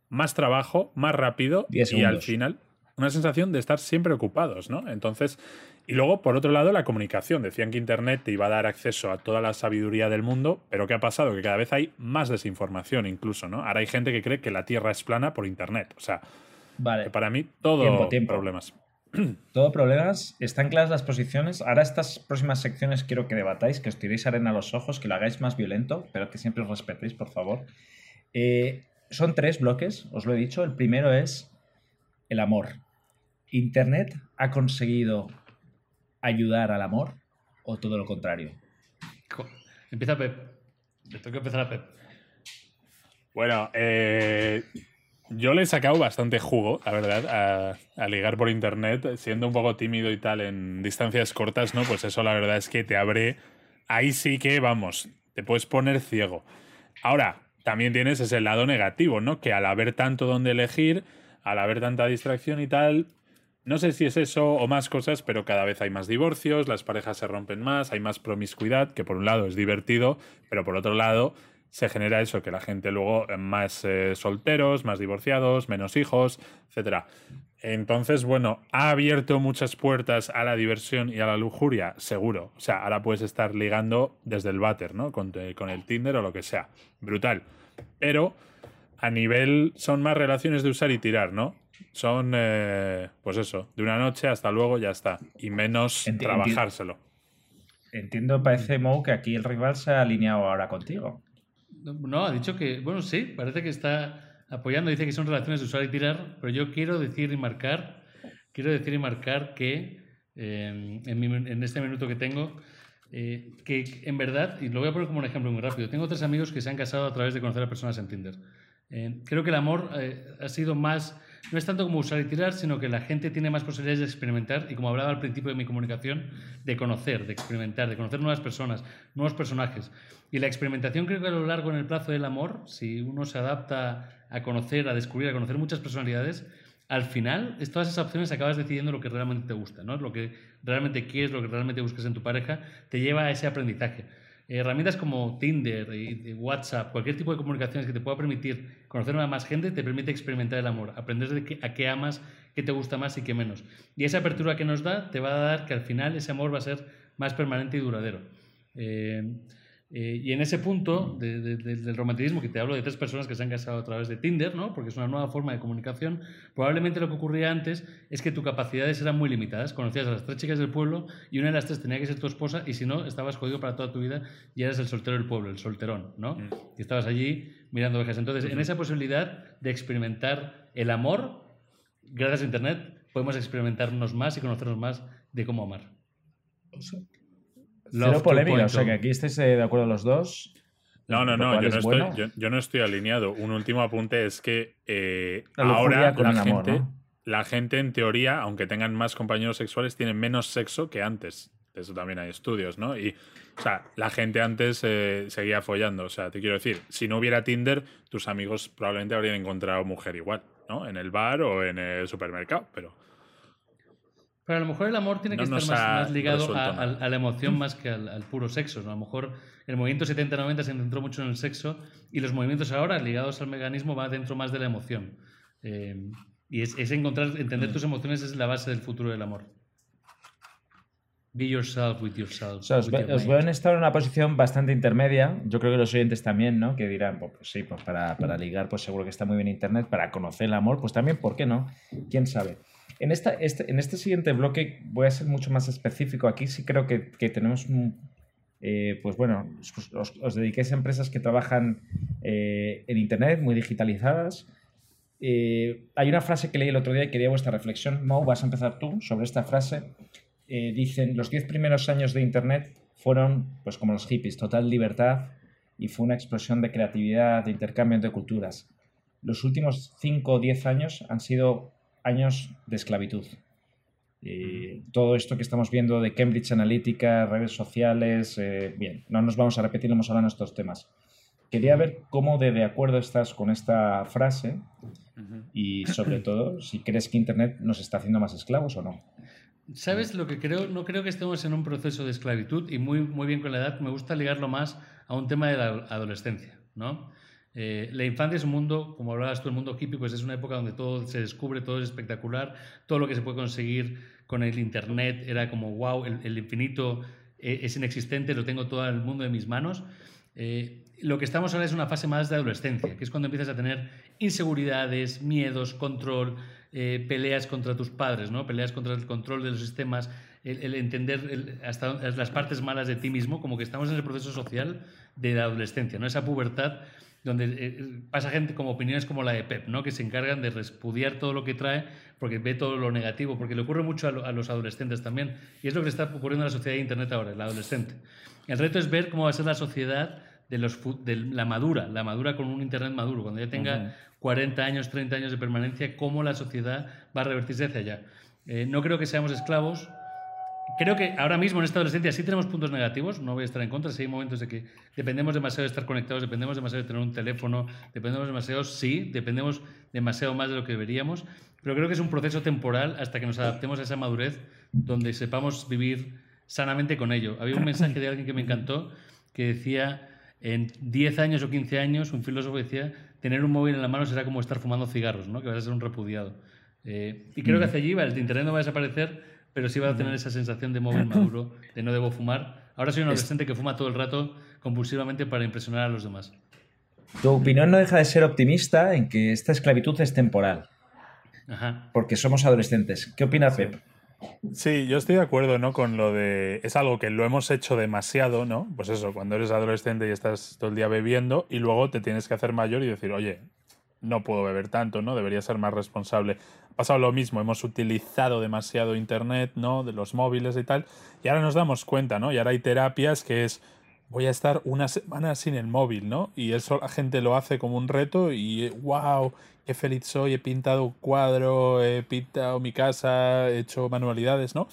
más trabajo, más rápido y al final una sensación de estar siempre ocupados, ¿no? Entonces, y luego, por otro lado, la comunicación. Decían que Internet te iba a dar acceso a toda la sabiduría del mundo, pero ¿qué ha pasado? Que cada vez hay más desinformación incluso, ¿no? Ahora hay gente que cree que la Tierra es plana por Internet. O sea, Vale. que para mí todo Tiempo, tiempo. problemas. Todo problemas, están claras las posiciones. Ahora estas próximas secciones quiero que debatáis, que os tiréis arena a los ojos, que lo hagáis más violento, pero que siempre os respetéis, por favor. Eh, son tres bloques, os lo he dicho. El primero es el amor. ¿Internet ha conseguido ayudar al amor o todo lo contrario? Empieza Pep. Le toca empezar a Pep. Bueno, eh, yo le he sacado bastante jugo, la verdad, a, a ligar por internet, siendo un poco tímido y tal en distancias cortas, ¿no? Pues eso la verdad es que te abre. Ahí sí que, vamos, te puedes poner ciego. Ahora, también tienes ese lado negativo, ¿no? Que al haber tanto donde elegir, al haber tanta distracción y tal, no sé si es eso o más cosas, pero cada vez hay más divorcios, las parejas se rompen más, hay más promiscuidad, que por un lado es divertido, pero por otro lado se genera eso, que la gente luego eh, más eh, solteros, más divorciados, menos hijos, etcétera. Entonces, bueno, ha abierto muchas puertas a la diversión y a la lujuria, seguro. O sea, ahora puedes estar ligando desde el váter, ¿no? Con, con el Tinder o lo que sea. Brutal. Pero a nivel son más relaciones de usar y tirar, ¿no? Son, eh, pues eso, de una noche hasta luego ya está. Y menos Enti- trabajárselo. Entiendo, parece, Mo, que aquí el rival se ha alineado ahora contigo. No, no, ha dicho que, bueno, sí, parece que está apoyando, dice que son relaciones de usar y tirar, pero yo quiero decir y marcar, quiero decir y marcar que eh, en, mi- en este minuto que tengo, eh, que en verdad, y lo voy a poner como un ejemplo muy rápido, tengo tres amigos que se han casado a través de conocer a personas en Tinder. Eh, creo que el amor eh, ha sido más, no es tanto como usar y tirar, sino que la gente tiene más posibilidades de experimentar y como hablaba al principio de mi comunicación, de conocer, de experimentar, de conocer nuevas personas, nuevos personajes. Y la experimentación creo que a lo largo en el plazo del amor, si uno se adapta a conocer, a descubrir, a conocer muchas personalidades, al final, todas esas opciones acabas decidiendo lo que realmente te gusta, ¿no? Lo que realmente quieres, lo que realmente buscas en tu pareja, te lleva a ese aprendizaje. Herramientas como Tinder, y- WhatsApp, cualquier tipo de comunicaciones que te pueda permitir conocer a más gente, te permite experimentar el amor, aprender a qué amas, qué te gusta más y qué menos. Y esa apertura que nos da te va a dar que al final ese amor va a ser más permanente y duradero. Eh, eh, y en ese punto de- de- de- del romanticismo, que te hablo de tres personas que se han casado a través de Tinder, ¿no? porque es una nueva forma de comunicación, probablemente lo que ocurría antes es que tus capacidades eran muy limitadas. Conocías a las tres chicas del pueblo y una de las tres tenía que ser tu esposa y si no, estabas jodido para toda tu vida y eras el soltero del pueblo, el solterón. ¿no? Mm. Y estabas allí mirando ovejas. Entonces, en esa posibilidad de experimentar el amor, gracias a Internet, podemos experimentarnos más y conocernos más de cómo amar. Cero Love polémica, o 2.0. sea que aquí estáis eh, de acuerdo los dos. No, no, no, yo es no, estoy, bueno. yo, yo no estoy alineado. Un último apunte es que eh, ahora con la amor, gente, ¿no? la gente, en teoría, aunque tengan más compañeros sexuales, tienen menos sexo que antes. De eso también hay estudios, ¿no? Y, o sea, la gente antes eh, seguía follando. O sea, te quiero decir, si no hubiera Tinder, tus amigos probablemente habrían encontrado mujer igual, ¿no? En el bar o en el supermercado, pero... Pero a lo mejor el amor tiene No que estar más, ligado a, nada. a- a la emoción más que al, al puro sexo. ¿no? A lo mejor el movimiento 70-90 se centró mucho en el sexo y los movimientos ahora ligados al mecanismo van dentro más de la emoción. Eh, y es, es encontrar, Mm. entender tus emociones es la base del futuro del amor. Be yourself with yourself. O sea, os, with ve- your os veo en estar en una posición bastante intermedia. Yo creo que los oyentes también, ¿no? Que dirán, pues, pues sí, pues para, para ligar, pues seguro que está muy bien Internet. Para conocer el amor, pues también, ¿por qué no? ¿Quién sabe? En, esta, este, en este siguiente bloque voy a ser mucho más específico. Aquí sí creo que, que tenemos eh, pues bueno, os, dediquéis a empresas que trabajan eh, en Internet, muy digitalizadas. Eh, hay una frase que leí el otro día y quería vuestra reflexión. Mo, vas a empezar tú sobre esta frase. Eh, dicen, los 10 primeros años de Internet fueron, pues como los hippies, total libertad y fue una explosión de creatividad, de intercambio entre culturas. Los últimos 5 o 10 años han sido años de esclavitud. Eh, todo esto que estamos viendo de Cambridge Analytica, redes sociales, eh, bien, no nos vamos a repetir, hemos hablado en estos temas. Quería ver cómo de, de acuerdo estás con esta frase y sobre todo si crees que Internet nos está haciendo más esclavos o no. ¿Sabes lo que creo? No creo que estemos en un proceso de esclavitud y muy, muy bien con la edad. Me gusta ligarlo más a un tema de la adolescencia, ¿no? Eh, la infancia es un mundo, como hablabas tú, el mundo hippie, pues es una época donde todo se descubre, todo es espectacular, todo lo que se puede conseguir con el Internet era como, wow, el, el infinito eh, es inexistente, lo tengo todo el mundo en mis manos. Eh, lo que estamos ahora es una fase más de adolescencia, que es cuando empiezas a tener inseguridades, miedos, control, eh, peleas contra tus padres, ¿no? peleas contra el control de los sistemas, el, el entender el- hasta las partes malas de ti mismo, como que estamos en el proceso social de la adolescencia, ¿no? esa pubertad donde eh, pasa gente como opiniones como la de Pep, ¿no? que se encargan de repudiar todo lo que trae porque ve todo lo negativo, porque le ocurre mucho a, lo- a los adolescentes también, y es lo que le está ocurriendo a la sociedad de Internet ahora, el adolescente. El reto es ver cómo va a ser la sociedad de, los, fu- de la madura, la madura con un Internet maduro, cuando ya tenga Ujú. 40 años, 30 años de permanencia, cómo la sociedad va a revertirse hacia allá. Eh, no creo que seamos esclavos. Creo que ahora mismo en esta adolescencia sí tenemos puntos negativos, no voy a estar en contra, sí hay momentos de que dependemos demasiado de estar conectados, dependemos demasiado de tener un teléfono, dependemos demasiado, sí, dependemos demasiado más de lo que deberíamos, pero creo que es un proceso temporal hasta que nos adaptemos a esa madurez donde sepamos vivir sanamente con ello. Había un mensaje de alguien que me encantó que decía, En 10 años o 15 años, un filósofo decía, tener un móvil en la mano será como estar fumando cigarros, ¿no? que vas a ser un repudiado. Eh, y creo que hacia allí va, el Internet no va a desaparecer, pero sí va a tener esa sensación de móvil maduro, de no debo fumar. Ahora soy un adolescente que fuma todo el rato compulsivamente para impresionar a los demás. Tu opinión no deja de ser optimista en que esta esclavitud es temporal. Ajá. Porque somos adolescentes. ¿Qué opina Pep? Sí, yo estoy de acuerdo, ¿no? Con lo de. Es algo que lo hemos hecho demasiado, ¿no? Pues eso, cuando eres adolescente y estás todo el día bebiendo y luego te tienes que hacer mayor y decir, oye, no puedo beber tanto, ¿no? Debería ser más responsable. Pasado lo mismo, hemos utilizado demasiado Internet, ¿no? De los móviles y tal. Y ahora nos damos cuenta, ¿no? Y ahora hay terapias que es. Voy a estar una semana sin el móvil, ¿no? Y eso la gente lo hace como un reto y wow, qué feliz soy, he pintado cuadro, he pintado mi casa, he hecho manualidades, ¿no?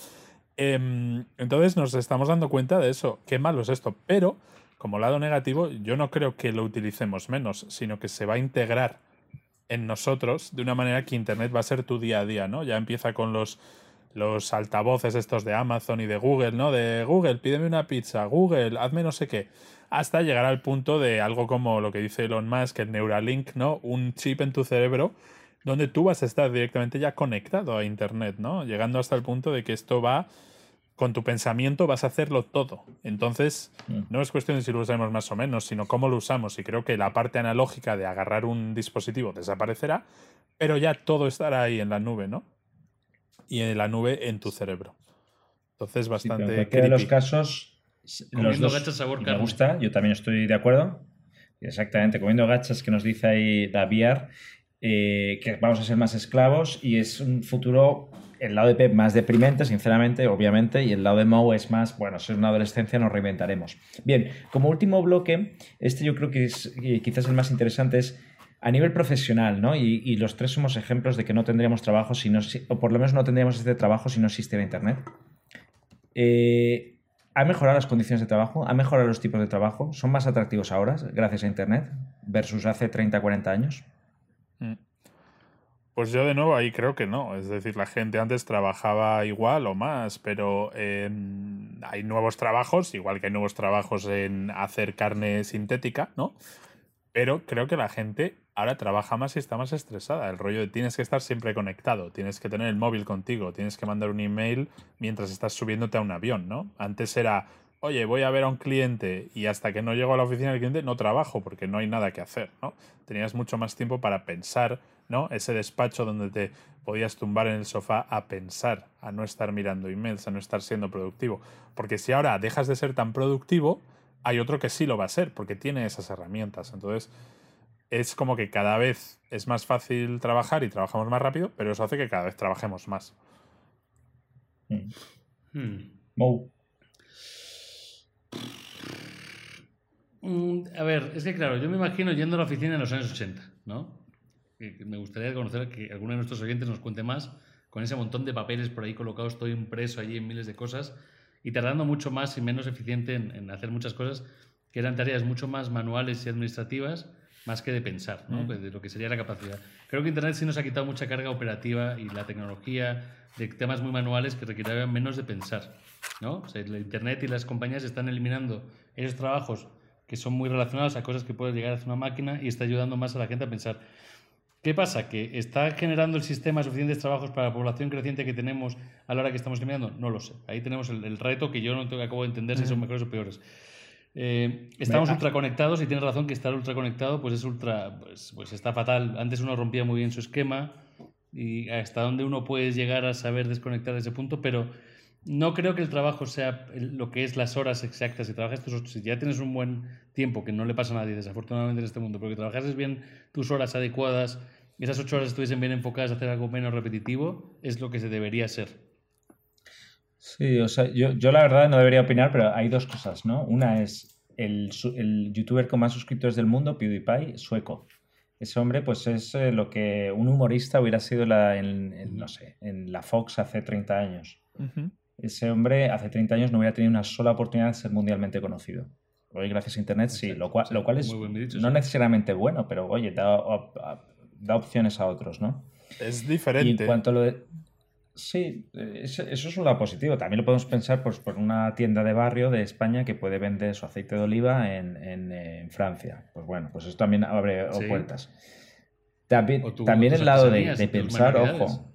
Em, entonces nos estamos dando cuenta de eso, qué malo es esto, pero como lado negativo, yo no creo que lo utilicemos menos, sino que se va a integrar en nosotros de una manera que Internet va a ser tu día a día, ¿no? Ya empieza con los, los altavoces estos de Amazon y de Google, ¿no? De Google, pídeme una pizza, Google, hazme no sé qué hasta llegar al punto de algo como lo que dice Elon Musk, el Neuralink, ¿no? Un chip en tu cerebro donde tú vas a estar directamente ya conectado a Internet, ¿no? Llegando hasta el punto de que esto va, con tu pensamiento vas a hacerlo todo. Entonces, Mm. no es cuestión de si lo usamos más o menos, sino cómo lo usamos. Y creo que la parte analógica de agarrar un dispositivo desaparecerá, pero ya todo estará ahí en la nube, ¿no? Y en la nube en tu cerebro. Entonces, Sí, bastante... en los casos, los Comiendo dos gachas sabor me gusta, yo también estoy de acuerdo. Exactamente, comiendo gachas que nos dice ahí Daviar, eh, que vamos a ser más esclavos y es un futuro, el lado de Pep más deprimente, sinceramente, obviamente, y el lado de Mo es más, bueno, si es una adolescencia nos reinventaremos. Bien, como último bloque, este yo creo que es quizás el más interesante, es a nivel profesional, ¿no? Y, y los tres somos ejemplos de que no tendríamos trabajo si no, o por lo menos no tendríamos este trabajo si no existiera Internet. Eh, ¿Ha mejorado las condiciones de trabajo? ¿Ha mejorado los tipos de trabajo? ¿Son más atractivos ahora gracias a Internet versus hace 30, 40 años? Pues yo de nuevo ahí creo que no. Es decir, la gente antes trabajaba igual o más, pero hay nuevos trabajos, igual que hay nuevos trabajos en hacer carne sintética, ¿no? Pero creo que la gente ahora trabaja más y está más estresada. El rollo de tienes que estar siempre conectado, tienes que tener el móvil contigo, tienes que mandar un email mientras estás subiéndote a un avión, ¿no? Antes era, oye, voy a ver a un cliente y hasta que no llego a la oficina del cliente no trabajo porque no hay nada que hacer, ¿no? Tenías mucho más tiempo para pensar, ¿no? Ese despacho donde te podías tumbar en el sofá a pensar, a no estar mirando emails, a no estar siendo productivo. Porque si ahora dejas de ser tan productivo, hay otro que sí lo va a ser porque tiene esas herramientas. Entonces, es como que cada vez es más fácil trabajar y trabajamos más rápido, pero eso hace que cada vez trabajemos más. Hmm. Mo. Mm, A ver, es que claro, yo me imagino yendo a la oficina en los años 80, ¿no? Que- que Me gustaría conocer que alguno de nuestros oyentes nos cuente más con ese montón de papeles por ahí colocados, todo impreso allí en miles de cosas y tardando mucho más y menos eficiente en, en hacer muchas cosas que eran tareas mucho más manuales y administrativas más que de pensar, ¿no? Mm. de lo que sería la capacidad. Creo que Internet sí nos ha quitado mucha carga operativa y la tecnología de temas muy manuales que requerían menos de pensar. ¿no? O sea, el Internet y las compañías están eliminando esos trabajos que son muy relacionados a cosas que puede llegar a hacer una máquina y está ayudando más a la gente a pensar. ¿Qué pasa? ¿Que está generando el sistema suficientes trabajos para la población creciente que tenemos a la hora que estamos eliminando? No lo sé. Ahí tenemos el, el reto que yo no tengo, acabo de entender si son mejores o peores. Eh, estamos Me- ultra conectados y tienes razón que estar ultra conectado pues es ultra pues, pues está fatal. Antes uno rompía muy bien su esquema y hasta dónde uno puede llegar a saber desconectar de ese punto, pero no creo que el trabajo sea lo que es las horas exactas. Si trabajas tus, si ya tienes un buen tiempo, que no le pasa a nadie desafortunadamente en este mundo, pero que trabajases bien tus horas adecuadas, y esas ocho horas estuviesen bien enfocadas a hacer algo menos repetitivo, es lo que se debería ser. Sí, o sea, yo, yo la verdad no debería opinar, pero hay dos cosas, ¿no? Una es el, el youtuber con más suscriptores del mundo, PewDiePie, sueco. Ese hombre, pues es eh, lo que un humorista hubiera sido la- en, en, no sé, en la Fox hace 30 años. Ese hombre hace 30 años no hubiera tenido una sola oportunidad de ser mundialmente conocido. Hoy, gracias a Internet, sí, lo cual, sí, lo cual es muy buen dicho, no sí. necesariamente bueno, pero oye, da, opciones a otros, ¿no? Es Y en diferente. cuanto a lo de... Sí, eso es un lado positivo. También lo podemos pensar pues, por una tienda de barrio de España que puede vender su aceite de oliva en, Francia. Pues bueno, pues eso también abre puertas. También, también el lado de, pensar, ojo.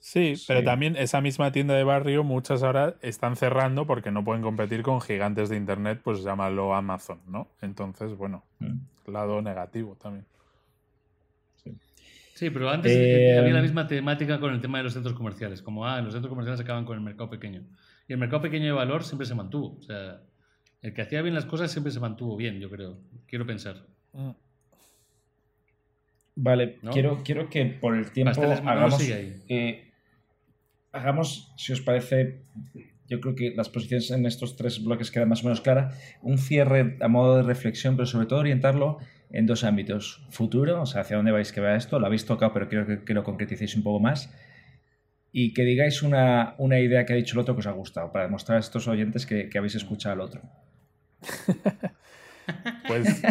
Sí, pero también esa misma tienda de barrio, muchas ahora están cerrando porque no pueden competir con gigantes de internet, pues llámalo Amazon, ¿no? Entonces, bueno, mm. lado negativo también. Sí, pero antes eh, había la misma temática con el tema de los centros comerciales, como ah, los centros comerciales acaban con el mercado pequeño. Y el mercado pequeño de valor siempre se mantuvo. O sea, el que hacía bien las cosas siempre se mantuvo bien, yo creo. Quiero pensar. Mm. Vale, quiero, quiero que por el tiempo hagamos, eh, hagamos, si os parece, yo creo que las posiciones en estos tres bloques quedan más o menos claras, un cierre a modo de reflexión, pero sobre todo orientarlo en dos ámbitos. Futuro, o sea, hacia dónde vais que vea esto, lo habéis tocado, pero quiero que, lo concreticéis un poco más. Y que digáis una, idea que ha dicho el otro que os ha gustado, para demostrar a estos oyentes que, habéis escuchado al otro. pues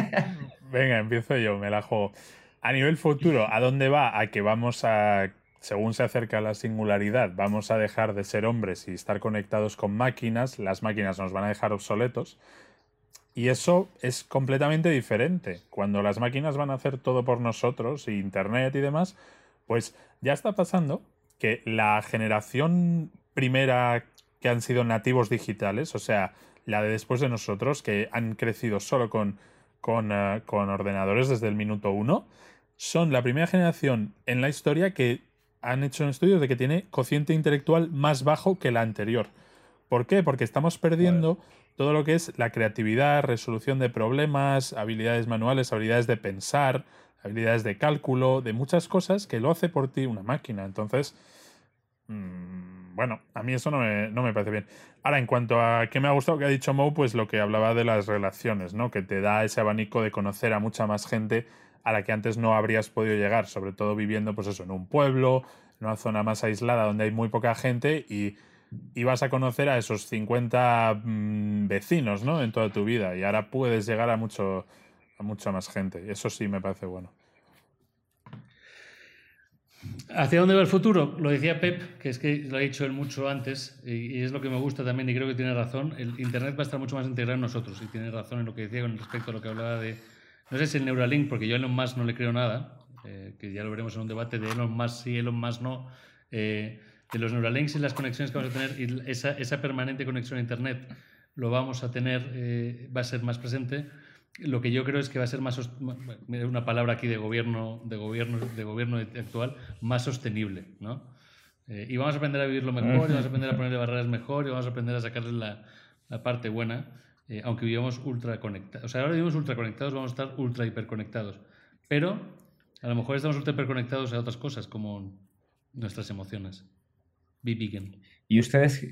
venga, empiezo yo, me la juego. A nivel futuro, ¿a dónde va? A que vamos a, según se acerca la singularidad, vamos a dejar de ser hombres y estar conectados con máquinas, las máquinas nos van a dejar obsoletos y eso es completamente diferente. Cuando las máquinas van a hacer todo por nosotros, Internet y demás, pues ya está pasando que la generación primera que han sido nativos digitales, o sea, la de después de nosotros, que han crecido solo con, con, eh, con ordenadores desde el minuto uno, son la primera generación en la historia que han hecho un estudio de que tiene cociente intelectual más bajo que la anterior. ¿Por qué? Porque estamos perdiendo todo lo que es la creatividad, resolución de problemas, habilidades manuales, habilidades de pensar, habilidades de cálculo, de muchas cosas que lo hace por ti una máquina. Entonces, mm, bueno, a mí eso no me, parece bien. Ahora, en cuanto a qué me ha gustado que ha dicho Mo, pues lo que hablaba de las relaciones, ¿no? Que te da ese abanico de conocer a mucha más gente a la que antes no habrías podido llegar, sobre todo viviendo, pues eso, en un pueblo, en una zona más aislada donde hay muy poca gente y vas a conocer a esos 50 mm, vecinos, ¿no? En toda tu vida. Y ahora puedes llegar a mucho a mucha más gente. Eso sí me parece bueno. ¿Hacia dónde va el futuro? Lo decía Pep, que es que lo ha dicho él mucho antes, y, es lo que me gusta también, y creo que tiene razón. El Internet va a estar mucho más integrado en nosotros, y tiene razón en lo que decía con respecto a lo que hablaba de. No sé si el Neuralink, porque yo a Elon Musk no le creo nada, eh, que ya lo veremos en un debate de Elon Musk sí, Elon Musk no. Eh, de los Neuralinks y las conexiones que vamos a tener y esa, esa permanente conexión a Internet lo vamos a tener, eh, va a ser más presente. Lo que yo creo es que va a ser más, una palabra aquí de gobierno, de gobierno, de gobierno actual, más sostenible, ¿no? Eh, y vamos a aprender a vivirlo mejor, y vamos a aprender a ponerle barreras mejor, y vamos a aprender a sacarle la, la parte buena, eh, aunque vivamos ultra conectados. O sea, ahora vivimos ultra conectados, vamos a estar ultra hiperconectados. Pero a lo mejor estamos ultra hiperconectados a otras cosas, como nuestras emociones. Y ustedes,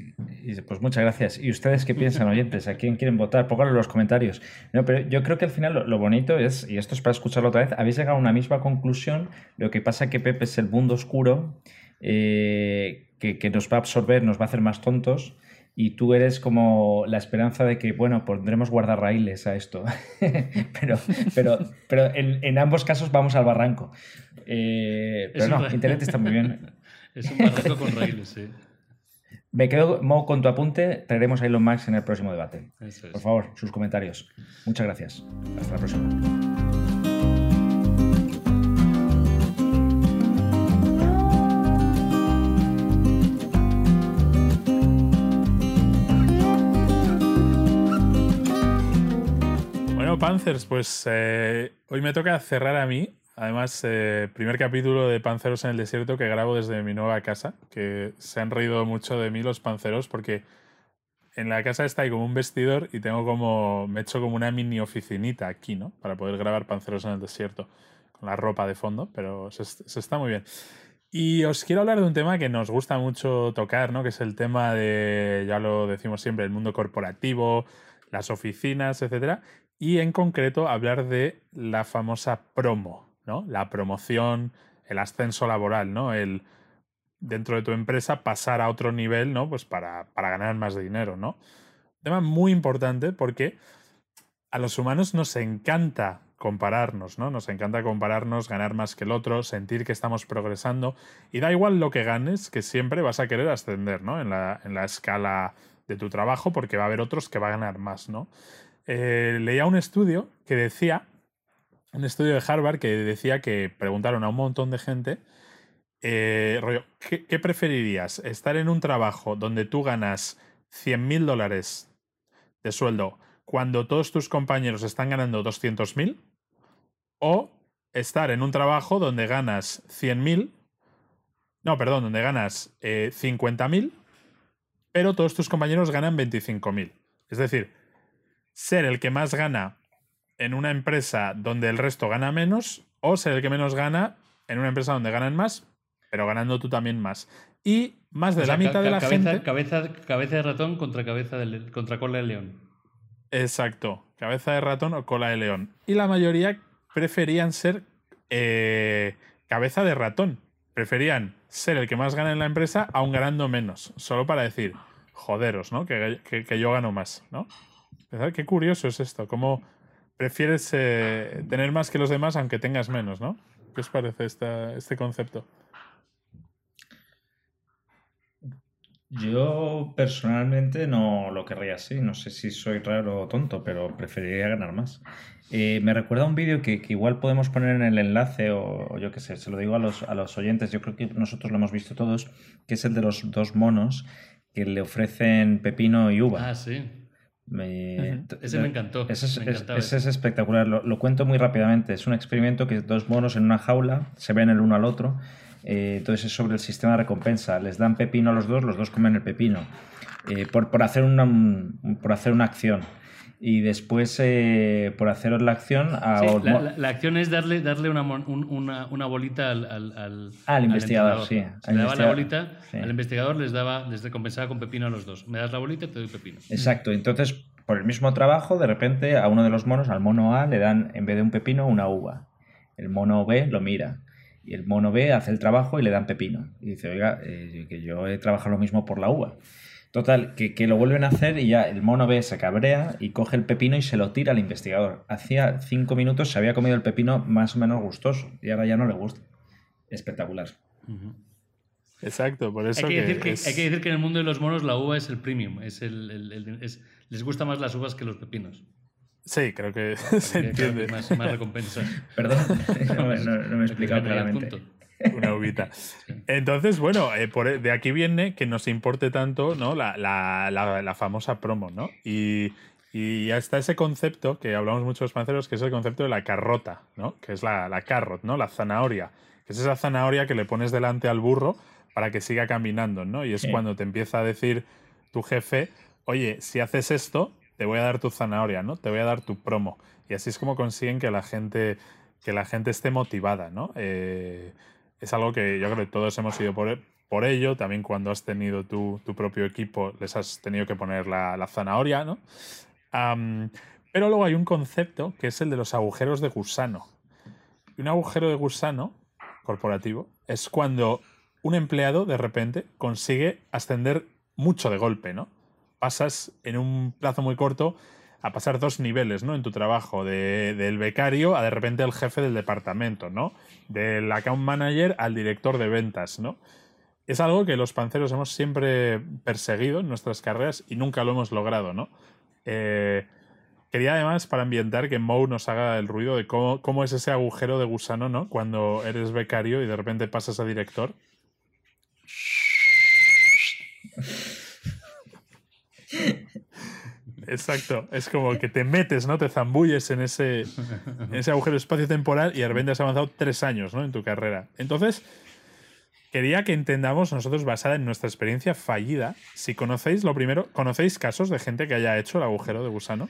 pues muchas gracias. ¿Y ustedes qué piensan, oyentes? ¿A quién quieren votar? Pónganlo en los comentarios. No, pero yo creo que al final lo, bonito es, y esto es para escucharlo otra vez, habéis llegado a una misma conclusión. Lo que pasa es que Pepe es el mundo oscuro eh, que, nos va a absorber, nos va a hacer más tontos. Y tú eres como la esperanza de que, bueno, pondremos guardarraíles a esto. pero pero, pero en, ambos casos vamos al barranco. Eh, pero no, Internet está muy bien. Es un barranco con raíles, sí. Me quedo con tu apunte. Traeremos a Elon Musk en el próximo debate. Por favor, sus comentarios. Muchas gracias. Hasta la próxima. Panzers, pues eh, hoy me toca cerrar a mí Además, eh, primer capítulo de Panceros en el Desierto que grabo desde mi nueva casa, que se han reído mucho de mí los panceros porque en la casa está ahí como un vestidor y tengo como, me he hecho como una mini oficinita aquí, ¿no? Para poder grabar Panceros en el Desierto con la ropa de fondo, pero se, se está muy bien. Y os quiero hablar de un tema que nos gusta mucho tocar, ¿no? Que es el tema de, ya lo decimos siempre, el mundo corporativo, las oficinas, etcétera. Y en concreto hablar de la famosa promo, la promoción, el ascenso laboral, ¿no? El dentro de tu empresa pasar a otro nivel, ¿no? Pues para, ganar más dinero, ¿no? Tema muy importante porque a los humanos nos encanta compararnos, ¿no? Nos encanta compararnos, ganar más que el otro, sentir que estamos progresando. Y da igual lo que ganes, que siempre vas a querer ascender, ¿no? En la, en la escala de tu trabajo, porque va a haber otros que va a ganar más, ¿no? Eh, leía un estudio que decía, un estudio de Harvard que decía que preguntaron a un montón de gente, eh, ¿qué, ¿qué preferirías? ¿Estar en un trabajo donde tú ganas 100 mil dólares de sueldo cuando todos tus compañeros están ganando 200.000 o estar en un trabajo donde ganas 100.000, no, perdón, donde ganas eh, 50.000, pero todos tus compañeros ganan 25.000. Es decir, ser el que más gana en una empresa donde el resto gana menos o ser el que menos gana en una empresa donde ganan más, pero ganando tú también más. Y más de O sea, la mitad de la cabeza, gente... Cabeza, cabeza de ratón contra cabeza de contra cola de león. Exacto, cabeza de ratón o cola de león. Y la mayoría preferían ser eh, cabeza de ratón. Preferían ser el que más gana en la empresa, aun ganando menos. Solo para decir, joderos, ¿no? Que, que- que yo gano más, ¿no? Qué curioso es esto. Cómo prefieres eh, tener más que los demás aunque tengas menos, ¿no? ¿Qué os parece esta- este concepto? Yo personalmente no lo querría así. No sé si soy raro o tonto, pero preferiría ganar más. Eh, me recuerda un vídeo que, que igual podemos poner en el enlace, o, o yo qué sé, se lo digo a los, a los oyentes, yo creo que nosotros lo hemos visto todos, que es el de los dos monos que le ofrecen pepino y uva. Ah, sí. Me-. Ese me encantó. Ese es, me es- encantaba ese ese. es espectacular. Lo, lo cuento muy rápidamente. Es un experimento que dos monos en una jaula se ven el uno al otro. Eh, entonces es sobre el sistema de recompensa. Les dan pepino a los dos, los dos comen el pepino. eh, por, por hacer una, un- por hacer una acción. Y después, eh, por hacer la acción, a Sí, la, mo- la- la acción es darle, darle una, un- una, una bolita al, al, al- Al investigador, sí, Se le daba la bolita, sí. al investigador les daba, les recompensaba con pepino a los dos. Me das la bolita, te doy pepino. Exacto. Entonces, por el mismo trabajo, de repente a uno de los monos, al mono A, le dan en vez de un pepino una uva. El mono B lo mira. Y el mono B hace el trabajo y le dan pepino. Y dice, oiga, eh, que yo he trabajado lo mismo por la uva. Total, que, que lo vuelven a hacer y ya el mono B se cabrea y coge el pepino y se lo tira al investigador. Hacía cinco minutos se había comido el pepino más o menos gustoso y ahora ya no le gusta. Espectacular. Exacto, por Hay eso que, que, decir que, es- hay que decir que en el mundo de los monos la uva es el premium. Es el, el- el- es- les gusta más las uvas que los pepinos. Sí, creo que se entiende. Más, más recompensa. Perdón, no, me- no- no me he explicado claramente. Una uvita. Entonces, bueno, eh, por- de aquí viene que nos importe tanto ¿no? la, la- la- la famosa promo, ¿no? Y, y ya está ese concepto que hablamos mucho los panceros, que es el concepto de la carrota, ¿no? Que es la, la carrot, ¿no? La zanahoria. Que es esa zanahoria que le pones delante al burro para que siga caminando, ¿no? Y es Sí. cuando te empieza a decir tu jefe, oye, si haces esto, te voy a dar tu zanahoria, ¿no? Te voy a dar tu promo. Y así es como consiguen que la gente, que la gente esté motivada, ¿no? Eh, es algo que yo creo que todos hemos ido por, por ello. También cuando has tenido tu, tu propio equipo, les has tenido que poner la, la zanahoria, ¿no? Pero luego hay un concepto que es el de los agujeros de gusano. Un agujero de gusano corporativo es cuando un empleado de repente consigue ascender mucho de golpe, ¿no? Pasas en un plazo muy corto a pasar dos niveles, ¿no? En tu trabajo, de- del becario a de repente el jefe del departamento, ¿no? Del account manager al director de ventas, ¿no? Es algo que los panceros hemos siempre perseguido en nuestras carreras y nunca lo hemos logrado, ¿no? Eh, quería además, para ambientar, que Moe nos haga el ruido de cómo, cómo es ese agujero de gusano, ¿no? Cuando eres becario y de repente pasas a director. Exacto, es como que te metes, ¿no? Te zambulles en ese, en ese agujero espacio-temporal y de repente has avanzado tres años, ¿no? En tu carrera. Entonces, quería que entendamos nosotros, basada en nuestra experiencia fallida, si conocéis, lo primero, ¿conocéis casos de gente que haya hecho el agujero de gusano?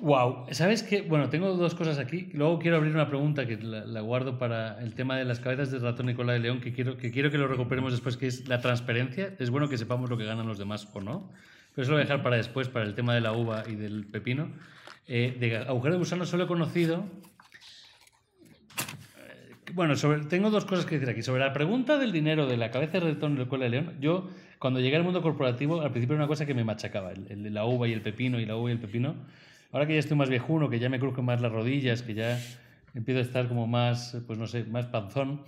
Wow, ¿sabes qué? Bueno, tengo dos cosas aquí. Luego quiero abrir una pregunta que la, la guardo para el tema de las cabezas de ratón cola de león, que quiero, que quiero que lo recuperemos después, que es la transparencia. Es bueno que sepamos lo que ganan los demás o no. Pero eso lo voy a dejar para después, para el tema de la uva y del pepino. Eh, de agujero de gusano solo he conocido. eh, Bueno, sobre, tengo dos cosas que decir aquí. Sobre la pregunta del dinero de la cabeza de ratón y la cola de león, yo cuando llegué al mundo corporativo, al principio era una cosa que me machacaba, el, el la uva y el pepino y la uva y el pepino. ahora que ya estoy más viejuno, que ya me crujen más las rodillas, que ya empiezo a estar como más, pues no sé, más panzón,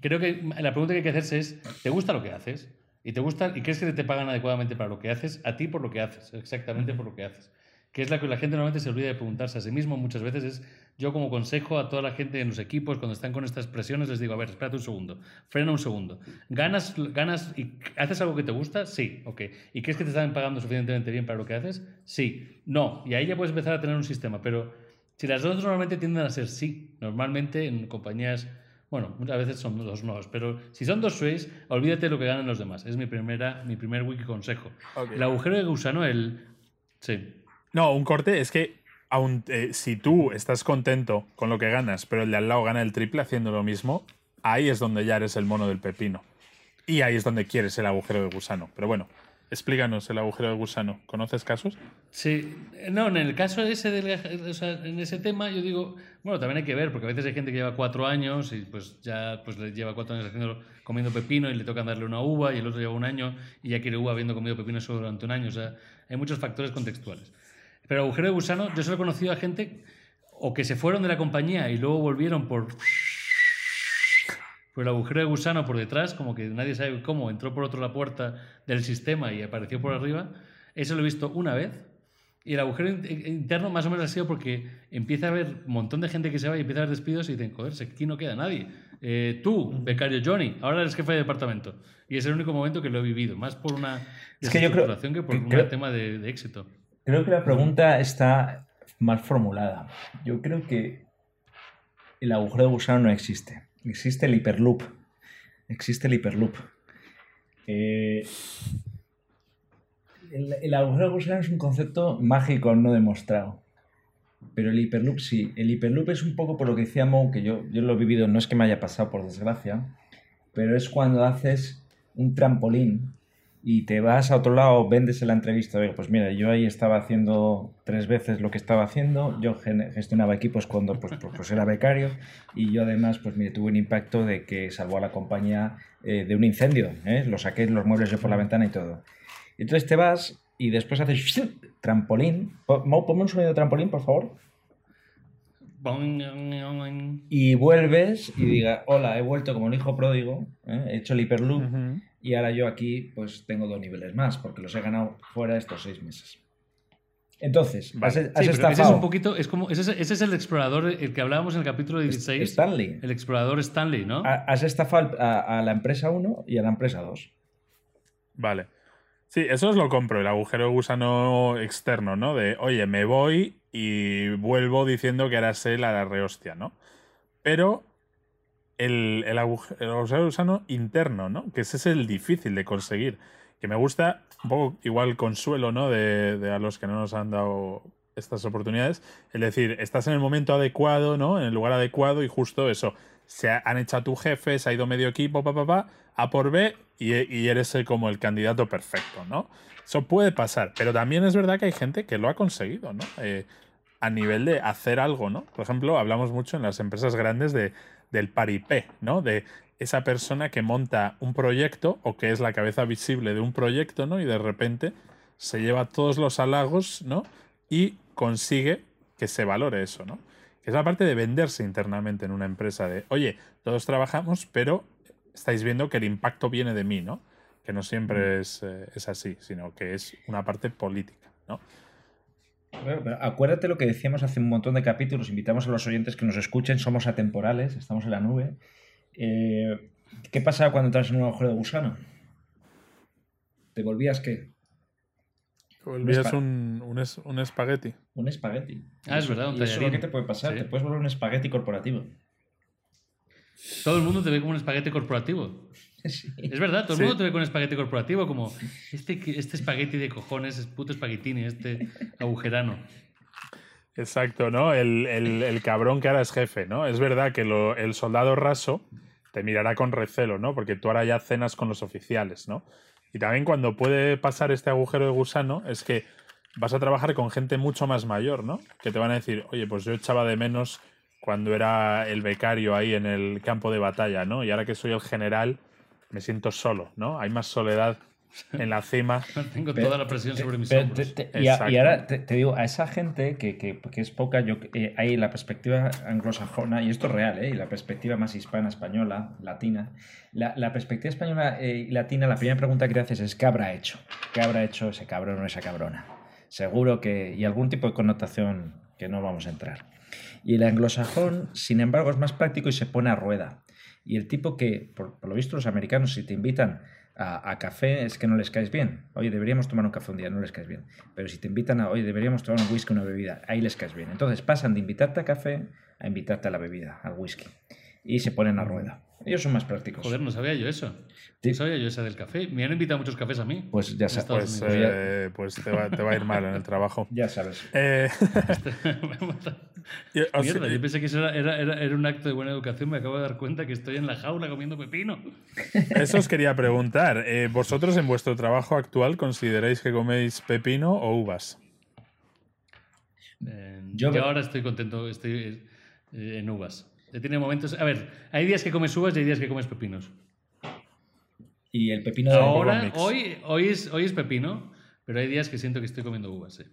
creo que la pregunta que hay que hacerse es, ¿te gusta lo que haces? ¿Y te gusta y crees que te pagan adecuadamente para lo que haces? A ti por lo que haces, exactamente por lo que haces. Que es la que la gente normalmente se olvida de preguntarse a sí mismo muchas veces es, yo como consejo a toda la gente en los equipos cuando están con estas presiones les digo, a ver, espérate un segundo, frena un segundo. ¿Ganas, ganas y haces algo que te gusta? Sí, ok. ¿Y crees que te están pagando suficientemente bien para lo que haces? Sí, no. Y ahí ya puedes empezar a tener un sistema, pero si las dos normalmente tienden a ser sí, normalmente en compañías bueno, muchas veces son dos nos, pero si son dos sueys, olvídate de lo que ganan los demás. Es mi, primera, mi primer wiki consejo. El agujero de gusano, el... Sí. No, un corte es que aun, eh, si tú estás contento con lo que ganas, pero el de al lado gana el triple haciendo lo mismo, ahí es donde ya eres el mono del pepino. Y ahí es donde quieres el agujero de gusano. Pero bueno, Explícanos el agujero de gusano. ¿Conoces casos? Sí, no, en el caso ese del, o sea, en ese tema yo digo, bueno, también hay que ver, porque a veces hay gente que lleva cuatro años y pues ya pues le lleva cuatro años haciendo, comiendo pepino y le tocan darle una uva y el otro lleva un año y ya quiere uva habiendo comido pepino solo durante un año. O sea, hay muchos factores contextuales. Pero agujero de gusano, yo solo he conocido a gente o que se fueron de la compañía y luego volvieron por por el agujero de gusano por detrás, como que nadie sabe cómo, entró por otro la puerta del sistema y apareció por arriba. Eso lo he visto una vez. Y el agujero interno más o menos ha sido porque empieza a haber un montón de gente que se va y empieza a haber despidos y dicen, joder, aquí no queda nadie. Eh, tú, becario Johnny, ahora eres jefe de departamento. Y es el único momento que lo he vivido, más por una es que, yo creo, que por un tema de, de éxito. Creo que la pregunta está mal formulada. Yo creo que el agujero de gusano no existe. Existe el hiperloop. Existe el hiperloop. Eh, el, agujero de es un concepto mágico no demostrado. Pero el hiperloop sí. El hiperloop es un poco por lo que decía Mo, que yo, yo lo he vivido, no es que me haya pasado por desgracia, pero es cuando haces un trampolín y te vas a otro lado, vendes en la entrevista, pues mira, yo ahí estaba haciendo tres veces lo que estaba haciendo, yo gestionaba equipos cuando pues, pues, pues, era becario y yo además, pues mire, tuve un impacto de que salvó a la compañía eh, de un incendio, ¿eh? lo saqué los muebles yo por la ventana y todo. Entonces te vas y después haces trampolín, ponme un sonido de trampolín, por favor. Y vuelves y diga, hola, he vuelto como un hijo pródigo, ¿eh? he hecho el hiperloop y ahora yo aquí pues tengo dos niveles más porque los he ganado fuera de estos seis meses. Entonces, has, ese es un poquito, es como, ese, es el explorador, el que hablábamos en el capítulo 16. Stanley. El explorador Stanley, ¿no? Has estafado a, a la empresa 1 y a la empresa 2. Vale. Sí, eso es lo compro, el agujero de gusano externo, ¿no? De, oye, me voy y vuelvo diciendo que ahora sé la rehostia, ¿no? Pero el, el, agujero, de gusano interno, ¿no? Que ese es el difícil de conseguir. Que me gusta un poco igual consuelo, ¿no? De, de, a los que no nos han dado estas oportunidades. Es decir, estás en el momento adecuado, ¿no? En el lugar adecuado y justo eso. Se han echado a tu jefe, se ha ido medio equipo, pa, pa, pa, a por B y, y eres como el candidato perfecto, ¿no? Eso puede pasar, pero también es verdad que hay gente que lo ha conseguido, ¿no? Eh, a nivel de hacer algo, ¿no? Por ejemplo, hablamos mucho en las empresas grandes de, del paripé, ¿no? De esa persona que monta un proyecto o que es la cabeza visible de un proyecto, ¿no? Y de repente se lleva todos los halagos, ¿no? Y consigue que se valore eso, ¿no? Que es la parte de venderse internamente en una empresa de, oye, todos trabajamos, pero estáis viendo que el impacto viene de mí, ¿no? Que no siempre mm. es, eh, es así, sino que es una parte política, ¿no? Acuérdate lo que decíamos hace un montón de capítulos, invitamos a los oyentes que nos escuchen, somos atemporales, estamos en la nube. Eh, ¿Qué pasa cuando entras en un agujero de gusano? ¿Te volvías qué? Te volvías un, un, espagueti. Un espagueti. Ah, es verdad, un eso es lo que te puede pasar, te puedes volver un espagueti corporativo. Todo el mundo te ve como un espagueti corporativo. Es verdad, todo el mundo te ve con espagueti corporativo, como este, este espagueti de cojones, es puto espaguetini, este agujerano. Exacto, ¿no? El, cabrón que ahora es jefe, ¿no? Es verdad que el soldado raso te mirará con recelo, ¿no? Porque tú ahora ya cenas con los oficiales, ¿no? Y también cuando puede pasar este agujero de gusano es que vas a trabajar con gente mucho más mayor, ¿no? Que te van a decir, oye, pues yo echaba de menos cuando era el becario ahí en el campo de batalla, ¿no? Y ahora que soy el general, me siento solo, ¿no? Hay más soledad en la cima. Tengo Pero toda la presión te- sobre mis pero hombros. te- te- y, a- y ahora te, te digo, a esa gente que, que- que es poca, yo eh, hay la perspectiva anglosajona, y esto es real, ¿eh? y la perspectiva más hispana, española, latina. La, la perspectiva española eh, y latina, la primera pregunta que te haces es: ¿qué habrá hecho? ¿Qué habrá hecho ese cabrón o esa cabrona? Seguro que. y algún tipo de connotación que no vamos a entrar. Y el anglosajón, sin embargo, es más práctico y se pone a rueda. Y el tipo que, por, lo visto, los americanos, si te invitan a, a café, es que no les caes bien. Oye, deberíamos tomar un café un día, no les caes bien. Pero si te invitan a, oye, deberíamos tomar un whisky, una bebida, ahí les caes bien. Entonces pasan de invitarte a café a invitarte a la bebida, al whisky. Y se ponen a rueda. Ellos son más prácticos. Joder, no sabía yo eso. Sí. No sabía yo esa del café. Me han invitado muchos cafés a mí. Pues ya, En sa- Estados Pues, eh, pues te, va, te va a ir mal en el trabajo. ya sabes. Eh, yo- o sea, Mierda, yo pensé que eso era, era, era- era un acto de buena educación. Me acabo de dar cuenta que estoy en la jaula comiendo pepino. Eso os quería preguntar. Eh, ¿Vosotros en vuestro trabajo actual consideráis que coméis pepino o uvas? Eh, Yo- yo, ahora estoy contento, estoy en uvas. Tenido momentos. A ver, hay días que comes uvas y hay días que comes pepinos. Y el pepino de Ahora, hoy, hoy, es, hoy es pepino, pero hay días que siento que estoy comiendo uvas. sí.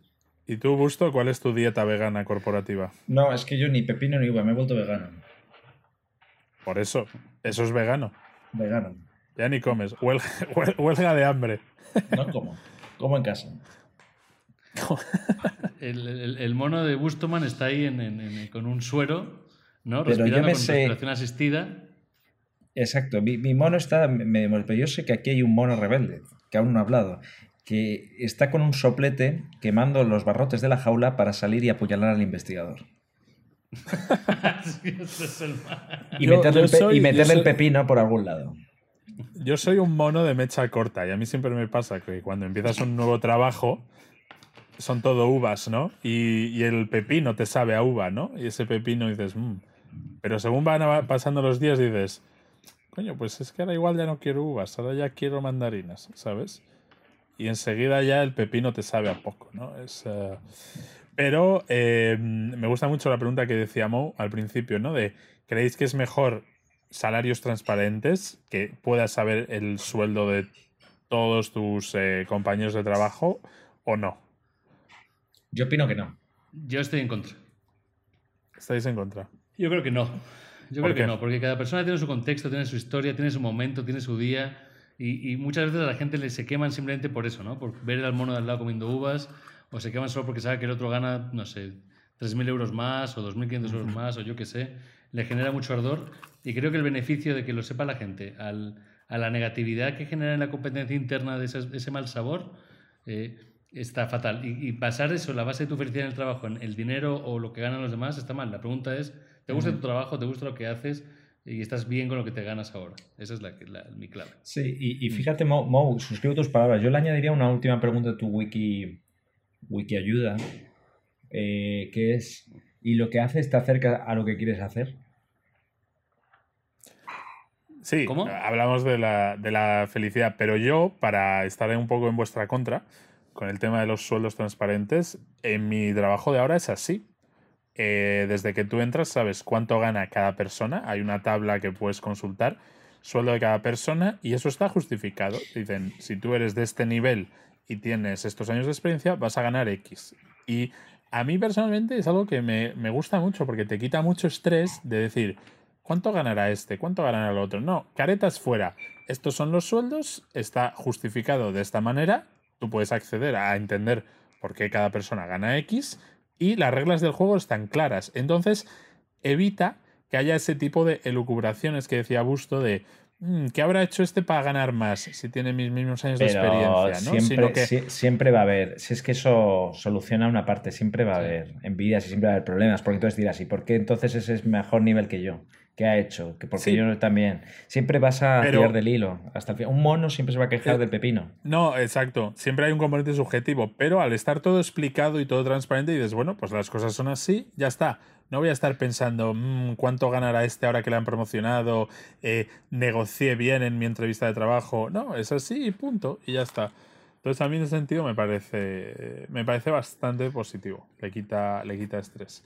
¿Y tú, Busto, cuál es tu dieta vegana corporativa? No, es que yo ni pepino ni uva, me he vuelto vegano. Por eso, eso es vegano. Vegano. Ya ni comes. Huelga, huel- huelga de hambre. No como. Como en casa. El, el- el mono de Bustoman está ahí en- en- en- con un suero, ¿no? Pero yo me con sé- respiración asistida. Exacto, mi, mi mono está, me- me- pero yo sé que aquí hay un mono rebelde, que aún no ha hablado, que está con un soplete quemando los barrotes de la jaula para salir y apuñalar al investigador. Sí, ese es el mal. Y Yo- meterle, yo soy- y el pepino por algún lado. Yo soy un mono de mecha corta y a mí siempre me pasa que cuando empiezas un nuevo trabajo son todo uvas, ¿no? Y, y el pepino te sabe a uva, ¿no? Y ese pepino dices, "Mm". Pero según van pasando los días dices, coño, pues es que ahora igual ya no quiero uvas, ahora ya quiero mandarinas, ¿sabes? Y enseguida ya el pepino te sabe a poco, ¿no? Es, eh, Pero eh, me gusta mucho la pregunta que decía Mo al principio, ¿no? De, ¿creéis que es mejor salarios transparentes, que puedas saber el sueldo de todos tus eh, compañeros de trabajo o no? Yo opino que no. Yo estoy en contra. ¿Estáis en contra? Yo creo que no. Yo ¿Por creo que qué? no, porque cada persona tiene su contexto, tiene su historia, tiene su momento, tiene su día. Y, y muchas veces a la gente le se queman simplemente por eso, ¿no? Por ver al mono de al lado comiendo uvas, o se queman solo porque sabe que el otro gana, no sé, 3.000 euros más o 2.500 euros más, o yo qué sé. Le genera mucho ardor. Y creo que el beneficio de que lo sepa la gente al, a la negatividad que genera en la competencia interna de ese, ese mal sabor eh, está fatal. Y, y basar eso, la base de tu felicidad en el trabajo, en el dinero o lo que ganan los demás, está mal. La pregunta es, ¿te gusta tu trabajo? ¿Te gusta lo que haces? Y estás bien con lo que te ganas ahora. Esa es la, la- mi clave. Sí, y, y fíjate, Mo, Mo, suscribo tus palabras. Yo le añadiría una última pregunta a tu wiki, wiki ayuda, eh, que es, ¿y lo que haces te acerca a lo que quieres hacer? Sí, ¿Cómo? hablamos de la, de la felicidad, pero yo, para estar un poco en vuestra contra, con el tema de los sueldos transparentes, en mi trabajo de ahora es así. Eh, desde que tú entras sabes cuánto gana cada persona, hay una tabla que puedes consultar, sueldo de cada persona, y eso está justificado. Dicen, si tú eres de este nivel y tienes estos años de experiencia, vas a ganar X. Y a mí personalmente es algo que me, me gusta mucho porque te quita mucho estrés de decir, ¿cuánto ganará este? ¿Cuánto ganará el otro? No, caretas fuera. Estos son los sueldos, está justificado de esta manera, tú puedes acceder a entender por qué cada persona gana X y las reglas del juego están claras. Entonces, evita que haya ese tipo de elucubraciones que decía Busto de "Mm, ¿qué habrá hecho este para ganar más si tiene mis mismos años de experiencia? ¿no? siempre, que, va a haber, si es que eso soluciona una parte, siempre va a Sí. haber envidias y siempre va a haber problemas, porque entonces dirás, ¿y por qué entonces ese es mejor nivel que yo? ¿Qué ha hecho? Que porque Sí. yo también. Siempre vas a Pero- tirar del hilo hasta el. Un mono siempre se va a quejar Eh, del pepino. No, exacto. Siempre hay un componente subjetivo, pero al estar todo explicado y todo transparente, dices, bueno, pues las cosas son así, ya está. No voy a estar pensando "Mm, cuánto ganará este ahora que le han promocionado, eh, negocié bien en mi entrevista de trabajo. No, es así y punto, y ya está. Entonces a mí en ese sentido me parece, me parece bastante positivo. Le quita, le quita estrés.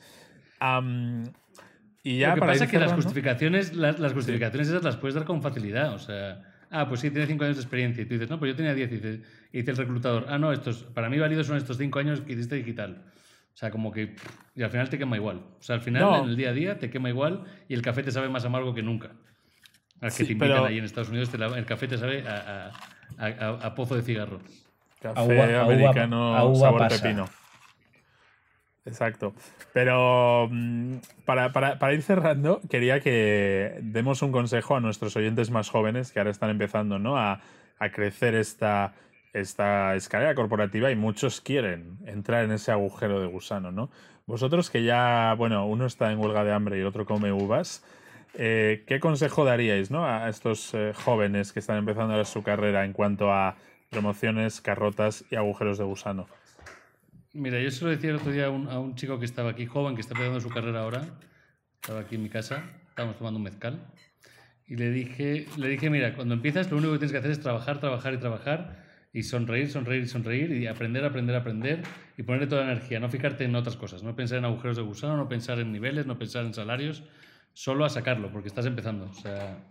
Y ya Lo que para pasa es que las justificaciones, las, las justificaciones esas las puedes dar con facilidad. O sea, ah, pues sí, tiene 5 años de experiencia. Y tú dices, no, pues yo tenía 10. Y dice, y dice el reclutador, ah, no, estos, para mí válidos son estos 5 años que hiciste digital. O sea, como que. Y al final te quema igual. O sea, al final, No. en el día a día, te quema igual y el café te sabe más amargo que nunca. Al que Sí, te invitan pero- ahí en Estados Unidos, te la- el café te sabe a, a- a- a- a pozo de cigarro. Café A uva- americano uva sabor pasa. pepino. Exacto. Pero mm, para, para- para ir cerrando, quería que demos un consejo a nuestros oyentes más jóvenes que ahora están empezando ¿no? a, a crecer esta, esta escalera corporativa y muchos quieren entrar en ese agujero de gusano. ¿no? Vosotros que ya, bueno, uno está en huelga de hambre y el otro come uvas, eh, ¿qué consejo daríais ¿no? a estos eh, jóvenes que están empezando ahora su carrera en cuanto a promociones, carrotas y agujeros de gusano? Mira, yo se lo decía el otro día a un, a un chico que estaba aquí, joven, que está empezando su carrera ahora. Estaba aquí en mi casa, estábamos tomando un mezcal. Y le dije, le dije, mira, cuando empiezas lo único que tienes que hacer es trabajar, trabajar y trabajar. Y sonreír, sonreír y sonreír. Y aprender, aprender, aprender. Y ponerle toda la energía. No fijarte en otras cosas. No pensar en agujeros de gusano, no pensar en niveles, no pensar en salarios. Solo a sacarlo, porque estás empezando. O sea,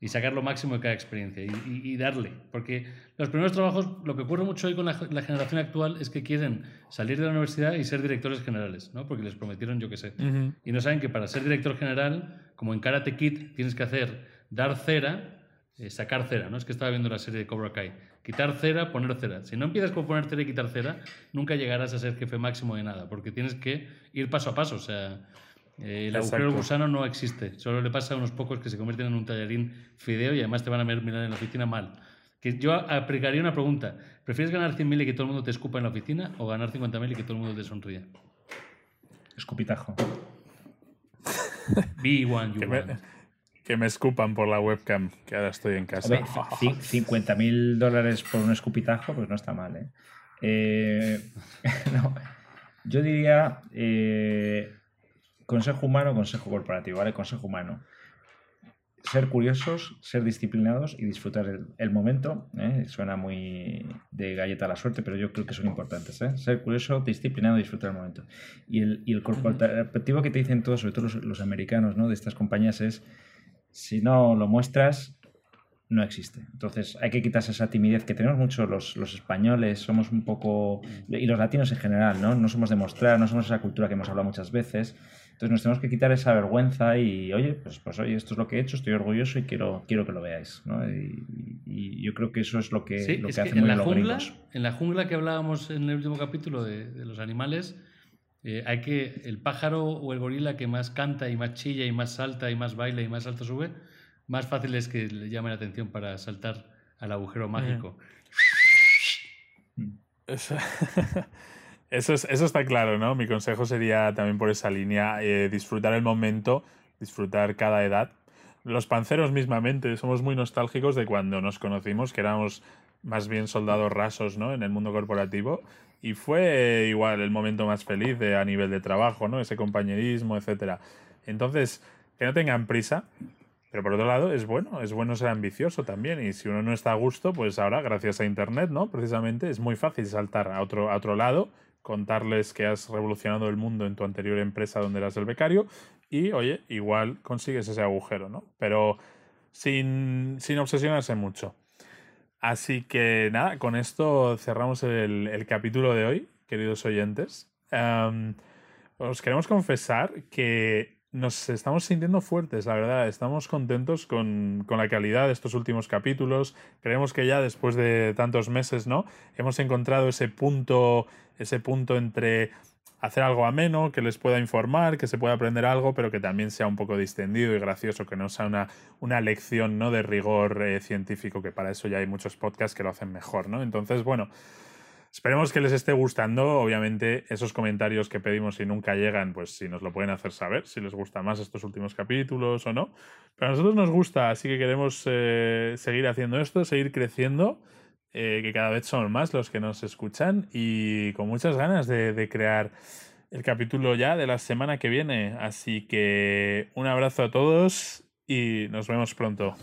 y sacar lo máximo de cada experiencia y, y- y darle. Porque los primeros trabajos, lo que ocurre mucho hoy con la, la generación actual es que quieren salir de la universidad y ser directores generales, ¿no? Porque les prometieron, yo qué sé. Y no saben que para ser director general, como en Karate Kid, tienes que hacer dar cera, eh, sacar cera, ¿no? Es que estaba viendo la serie de Cobra Kai. Quitar cera, poner cera. Si no empiezas con poner cera y quitar cera, nunca llegarás a ser jefe máximo de nada, porque tienes que ir paso a paso. O sea, eh, el agujero gusano no existe. Solo le pasa a unos pocos que se convierten en un tallarín fideo y además te van a ver mirar en la oficina mal. Que yo aplicaría una pregunta. ¿Prefieres ganar 100.000 y que todo el mundo te escupa en la oficina o ganar 50.000 y que todo el mundo te sonríe? Escupitajo. Be one you Que me, que me escupan por la webcam, que ahora estoy en casa. Hombre, ci- 50.000 dólares por un escupitajo, pues no está mal, ¿eh? Eh, no, yo diría eh, consejo humano, consejo corporativo, ¿vale? Consejo humano. Ser curiosos, ser disciplinados y disfrutar el, momento. ¿eh? Suena muy de galleta a la suerte, pero yo creo que son importantes. ¿eh? Ser curioso, disciplinado y disfrutar el momento. Y el, y corporativo que te dicen todos, sobre todo los, los americanos ¿no? de estas compañías, es si no lo muestras, no existe. Entonces hay que quitarse esa timidez que tenemos mucho los, los españoles, somos un poco, y los latinos en general, ¿no? No somos de mostrar, no somos esa cultura que hemos hablado muchas veces. Entonces nos tenemos que quitar esa vergüenza y, oye, pues, pues oye, esto es lo que he hecho, estoy orgulloso y quiero, quiero que lo veáis, ¿no? Y, y yo creo que eso es lo que, Sí, lo es que que hacen en muy la, los jungla, gringos. en la jungla que hablábamos en el último capítulo de, de los animales, eh, hay que el pájaro o el gorila que más canta y más chilla y más salta y más baila y más alto sube, más fácil es que le llame la atención para saltar al agujero mágico. Eso, eso, es- eso está claro, ¿no? Mi consejo sería también por esa línea, eh, disfrutar el momento, disfrutar cada edad. Los panceros mismamente somos muy nostálgicos de cuando nos conocimos, que éramos más bien soldados rasos, ¿no? En el mundo corporativo. Y fue eh, igual el momento más feliz de- a nivel de trabajo, ¿no? Ese compañerismo, etcétera. Entonces, que no tengan prisa, pero por otro lado, es bueno, es bueno ser ambicioso también. Y si uno no está a gusto, pues ahora, gracias a Internet, ¿no? Precisamente es muy fácil saltar a otro, a otro lado, contarles que has revolucionado el mundo en tu anterior empresa donde eras el becario y, oye, igual consigues ese agujero, ¿no? Pero sin, sin obsesionarse mucho. Así que nada, con esto cerramos el, el capítulo de hoy, queridos oyentes. Em, os queremos confesar que nos estamos sintiendo fuertes, la verdad. Estamos contentos con, con la calidad de estos últimos capítulos. Creemos que ya después de tantos meses, ¿no? Hemos encontrado ese punto, ese punto entre hacer algo ameno, que les pueda informar, que se pueda aprender algo, pero que también sea un poco distendido y gracioso, que no sea una, una lección ¿no? de rigor eh, científico, que para eso ya hay muchos podcasts que lo hacen mejor, ¿no? Entonces, bueno, esperemos que les esté gustando. Obviamente, esos comentarios que pedimos y nunca llegan, pues si nos lo pueden hacer saber, si les gusta más estos últimos capítulos o no. Pero a nosotros nos gusta, así que queremos eh, seguir haciendo esto, seguir creciendo eh, que cada vez son más los que nos escuchan y con muchas ganas de, de crear el capítulo ya de la semana que viene. Así que un abrazo a todos y nos vemos pronto.